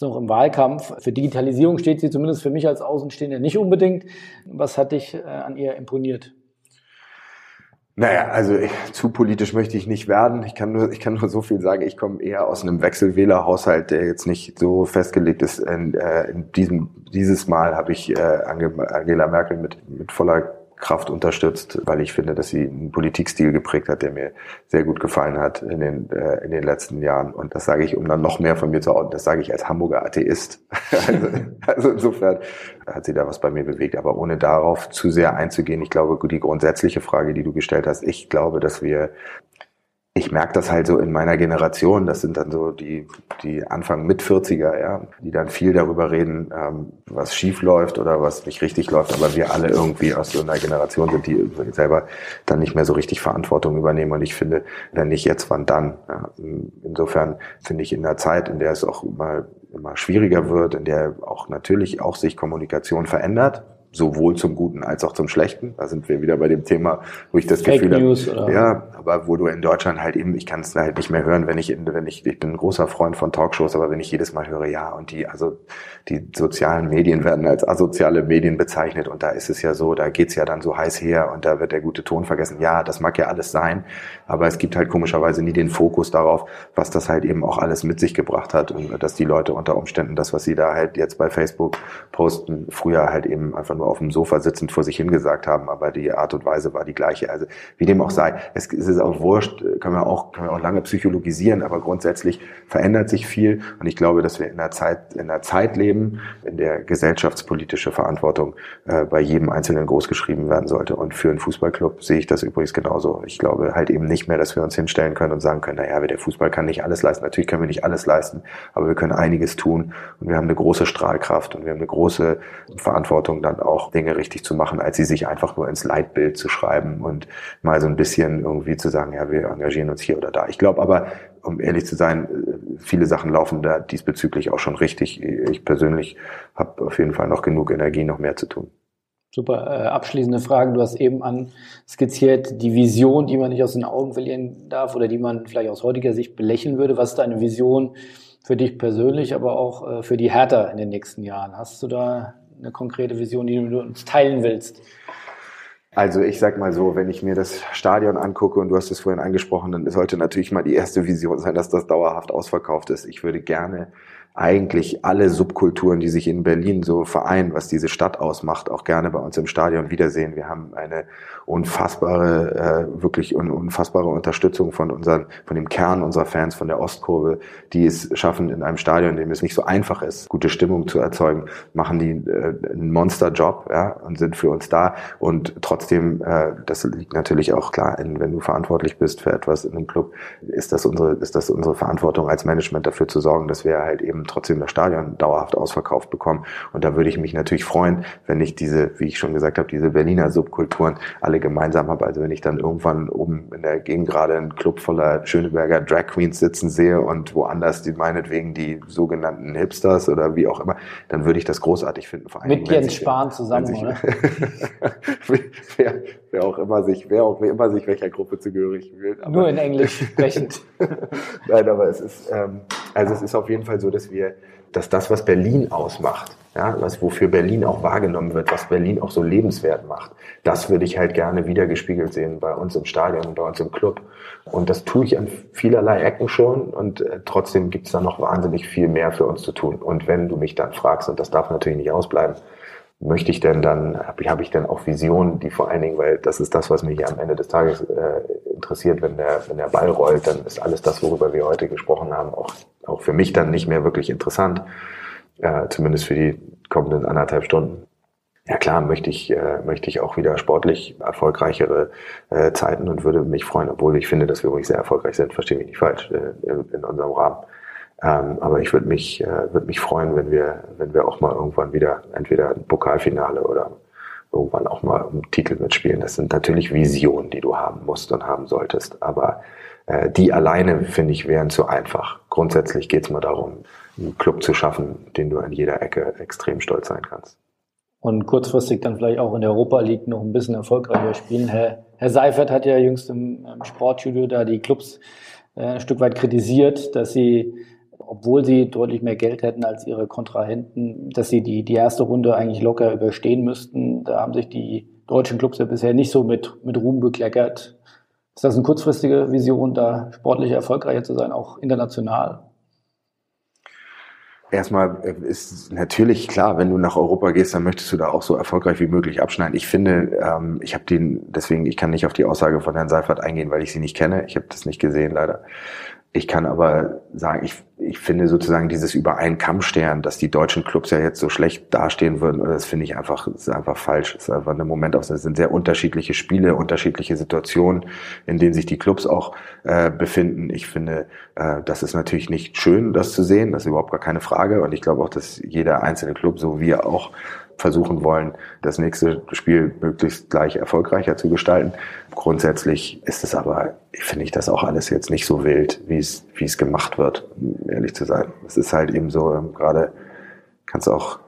noch im Wahlkampf. Für Digitalisierung steht sie zumindest für mich als Außenstehender nicht unbedingt. Was hat dich äh, an ihr imponiert? Naja, also ich, zu politisch möchte ich nicht werden. Ich kann nur, ich kann nur so viel sagen. Ich komme eher aus einem Wechselwählerhaushalt, der jetzt nicht so festgelegt ist. In, äh, in diesem, dieses Mal habe ich äh, Angela Merkel mit, mit voller Kraft unterstützt, weil ich finde, dass sie einen Politikstil geprägt hat, der mir sehr gut gefallen hat in den, äh, in den letzten Jahren. Und das sage ich, um dann noch mehr von mir zu ordnen, das sage ich als Hamburger Atheist. also, also insofern hat sie da was bei mir bewegt. Aber ohne darauf zu sehr einzugehen, ich glaube, die grundsätzliche Frage, die du gestellt hast, ich glaube, dass wir ich merke das halt so in meiner Generation, das sind dann so die, die Anfang mit 40er, ja, die dann viel darüber reden, ähm, was schief läuft oder was nicht richtig läuft, aber wir alle irgendwie aus so einer Generation sind, die selber dann nicht mehr so richtig Verantwortung übernehmen und ich finde, wenn nicht jetzt, wann dann? Ja. Insofern finde ich in der Zeit, in der es auch immer, immer schwieriger wird, in der auch natürlich auch sich Kommunikation verändert, sowohl zum Guten als auch zum Schlechten. Da sind wir wieder bei dem Thema, wo ich das Fake Gefühl News, habe, oder? ja, aber wo du in Deutschland halt eben, ich kann es halt nicht mehr hören, wenn ich, wenn ich, ich bin ein großer Freund von Talkshows, aber wenn ich jedes Mal höre, ja, und die, also die sozialen Medien werden als asoziale Medien bezeichnet und da ist es ja so, da geht's ja dann so heiß her und da wird der gute Ton vergessen. Ja, das mag ja alles sein, aber es gibt halt komischerweise nie den Fokus darauf, was das halt eben auch alles mit sich gebracht hat und dass die Leute unter Umständen das, was sie da halt jetzt bei Facebook posten, früher halt eben einfach nur auf dem Sofa sitzend vor sich hingesagt haben, aber die Art und Weise war die gleiche. Also wie dem auch sei, es, ist auch wurscht, können wir auch, können wir auch lange psychologisieren, aber grundsätzlich verändert sich viel und ich glaube, dass wir in einer Zeit, in einer Zeit leben, in der gesellschaftspolitische Verantwortung äh, bei jedem Einzelnen großgeschrieben werden sollte. Und für einen Fußballclub sehe ich das übrigens genauso. Ich glaube halt eben nicht mehr, dass wir uns hinstellen können und sagen können, naja, der Fußball kann nicht alles leisten. Natürlich können wir nicht alles leisten, aber wir können einiges tun und wir haben eine große Strahlkraft und wir haben eine große Verantwortung, dann auch Dinge richtig zu machen, als sie sich einfach nur ins Leitbild zu schreiben und mal so ein bisschen irgendwie zu sagen, ja, wir engagieren uns hier oder da. Ich glaube aber, um ehrlich zu sein, viele Sachen laufen da diesbezüglich auch schon richtig. Ich persönlich habe auf jeden Fall noch genug Energie, noch mehr zu tun. Super. Äh, abschließende Frage. Du hast eben an skizziert die Vision, die man nicht aus den Augen verlieren darf oder die man vielleicht aus heutiger Sicht belächeln würde. Was ist deine Vision für dich persönlich, aber auch äh, für die Hertha in den nächsten Jahren? Hast du da eine konkrete Vision, die du uns teilen willst? Also ich sag mal so, wenn ich mir das Stadion angucke und du hast es vorhin angesprochen, dann sollte natürlich mal die erste Vision sein, dass das dauerhaft ausverkauft ist. Ich würde gerne eigentlich alle Subkulturen, die sich in Berlin so vereinen, was diese Stadt ausmacht, auch gerne bei uns im Stadion wiedersehen. Wir haben eine unfassbare, äh, wirklich un unfassbare Unterstützung von unseren, von dem Kern unserer Fans, von der Ostkurve, die es schaffen, in einem Stadion, in dem es nicht so einfach ist, gute Stimmung zu erzeugen, machen die äh, einen Monsterjob, ja, und sind für uns da. Und trotzdem, äh, das liegt natürlich auch klar, in, wenn du verantwortlich bist für etwas in einem Club, ist das unsere, ist das unsere Verantwortung als Management dafür zu sorgen, dass wir halt eben trotzdem das Stadion dauerhaft ausverkauft bekommen. Und da würde ich mich natürlich freuen, wenn ich diese, wie ich schon gesagt habe, diese Berliner Subkulturen alle gemeinsam habe. Also wenn ich dann irgendwann oben in der Gegend gerade einen Club voller Schöneberger Drag Queens sitzen sehe und woanders die meinetwegen die sogenannten Hipsters oder wie auch immer, dann würde ich das großartig finden. Vor Mit Jens Spahn zusammen, sich, oder? wer, wer, auch immer sich, wer auch immer sich welcher Gruppe zugehörig fühlt. Nur in Englisch sprechend. Nein, aber es ist, ähm, also es ist auf jeden Fall so, dass wir, dass das, was Berlin ausmacht, ja, was wofür Berlin auch wahrgenommen wird, was Berlin auch so lebenswert macht, das würde ich halt gerne wiedergespiegelt sehen bei uns im Stadion und bei uns im Club. Und das tue ich an vielerlei Ecken schon und äh, trotzdem gibt es da noch wahnsinnig viel mehr für uns zu tun. Und wenn du mich dann fragst, und das darf natürlich nicht ausbleiben, möchte ich denn dann, habe ich, hab ich denn auch Visionen, die vor allen Dingen, weil das ist das, was mich hier am Ende des Tages äh, interessiert, wenn der, wenn der Ball rollt, dann ist alles das, worüber wir heute gesprochen haben, auch, auch für mich dann nicht mehr wirklich interessant, äh, zumindest für die kommenden anderthalb Stunden. Ja klar, möchte ich, äh, möchte ich auch wieder sportlich erfolgreichere äh, Zeiten und würde mich freuen, obwohl ich finde, dass wir wirklich sehr erfolgreich sind, verstehe mich nicht falsch, äh, in, in unserem Rahmen. Ähm, aber ich würde mich, äh, würde mich freuen, wenn wir, wenn wir auch mal irgendwann wieder entweder ein Pokalfinale oder irgendwann auch mal um Titel mitspielen. Das sind natürlich Visionen, die du haben musst und haben solltest. Aber äh, die alleine, finde ich, wären zu einfach. Grundsätzlich geht es mal darum, einen Club zu schaffen, den du an jeder Ecke extrem stolz sein kannst. Und kurzfristig dann vielleicht auch in der Europa League noch ein bisschen erfolgreicher spielen. Herr, Herr Seifert hat ja jüngst im, im Sportstudio da die Clubs äh, ein Stück weit kritisiert, dass sie obwohl sie deutlich mehr Geld hätten als ihre Kontrahenten, dass sie die, die erste Runde eigentlich locker überstehen müssten. Da haben sich die deutschen Clubs ja bisher nicht so mit, mit Ruhm bekleckert. Ist das eine kurzfristige Vision, da sportlich erfolgreicher zu sein, auch international? Erstmal äh, ist natürlich klar, wenn du nach Europa gehst, dann möchtest du da auch so erfolgreich wie möglich abschneiden. Ich finde, ähm, ich habe den, deswegen, ich kann nicht auf die Aussage von Herrn Seifert eingehen, weil ich sie nicht kenne. Ich habe das nicht gesehen, leider Ich kann aber sagen, ich, ich finde sozusagen dieses über einen Kamm stern, dass die deutschen Clubs ja jetzt so schlecht dastehen würden, das finde ich einfach, ist einfach falsch. Das ist einfach eine Momentaufnahme. Das sind sehr unterschiedliche Spiele, unterschiedliche Situationen, in denen sich die Clubs auch äh, befinden. Ich finde, äh, das ist natürlich nicht schön, das zu sehen. Das ist überhaupt gar keine Frage. Und ich glaube auch, dass jeder einzelne Club, so wie wir auch, versuchen wollen, das nächste Spiel möglichst gleich erfolgreicher zu gestalten. Grundsätzlich ist es aber, finde ich das auch alles jetzt nicht so wild, wie es, wie es gemacht wird, um ehrlich zu sein. Es ist halt eben so, ähm, gerade kannst auch,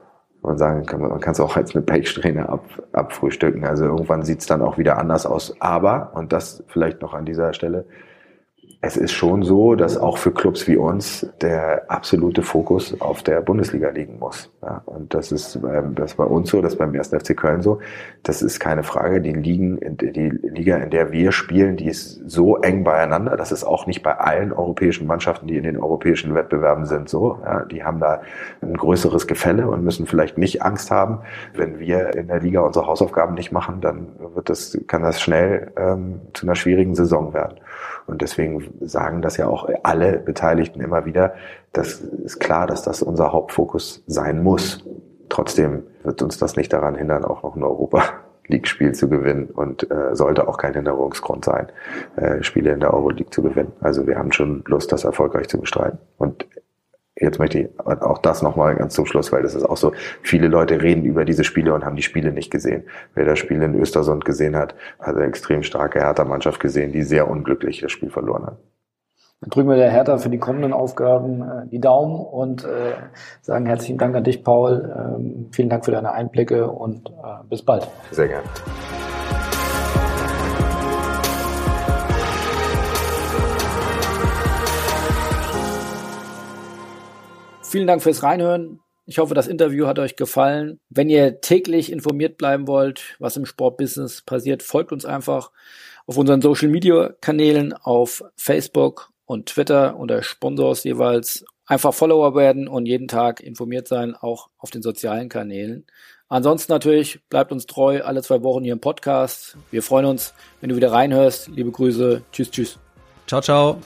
man sagen, kann man, kann es auch als eine Page-Strähne ab, abfrühstücken. Also irgendwann sieht es dann auch wieder anders aus. Aber, und das vielleicht noch an dieser Stelle, es ist schon so, dass auch für Clubs wie uns der absolute Fokus auf der Bundesliga liegen muss. Ja, und das ist, ähm, das ist bei uns so, das ist beim 1. FC Köln so. Das ist keine Frage. Die Ligen, die Liga, in der wir spielen, die ist so eng beieinander. Das ist auch nicht bei allen europäischen Mannschaften, die in den europäischen Wettbewerben sind, so. Ja, die haben da ein größeres Gefälle und müssen vielleicht nicht Angst haben. Wenn wir in der Liga unsere Hausaufgaben nicht machen, dann wird das, kann das schnell ähm, zu einer schwierigen Saison werden. Und deswegen sagen das ja auch alle Beteiligten immer wieder. Das ist klar, dass das unser Hauptfokus sein muss. Trotzdem wird uns das nicht daran hindern, auch noch ein Europa League-Spiel zu gewinnen und äh, sollte auch kein Hinderungsgrund sein, äh, Spiele in der Euroleague zu gewinnen. Also wir haben schon Lust, das erfolgreich zu bestreiten. Und jetzt möchte ich auch das nochmal ganz zum Schluss, weil das ist auch so, viele Leute reden über diese Spiele und haben die Spiele nicht gesehen. Wer das Spiel in Östersund gesehen hat, hat eine extrem starke Hertha-Mannschaft gesehen, die sehr unglücklich das Spiel verloren hat. Dann drücken wir der Hertha für die kommenden Aufgaben äh, die Daumen und äh, sagen herzlichen Dank an dich, Paul. Ähm, vielen Dank für deine Einblicke und äh, bis bald. Sehr gerne. Vielen Dank fürs Reinhören. Ich hoffe, das Interview hat euch gefallen. Wenn ihr täglich informiert bleiben wollt, was im Sportbusiness passiert, folgt uns einfach auf unseren Social Media Kanälen auf Facebook und Twitter unter Sponsors jeweils. Einfach Follower werden und jeden Tag informiert sein, auch auf den sozialen Kanälen. Ansonsten natürlich bleibt uns treu alle zwei Wochen hier im Podcast. Wir freuen uns, wenn du wieder reinhörst. Liebe Grüße. Tschüss, tschüss. Ciao, ciao.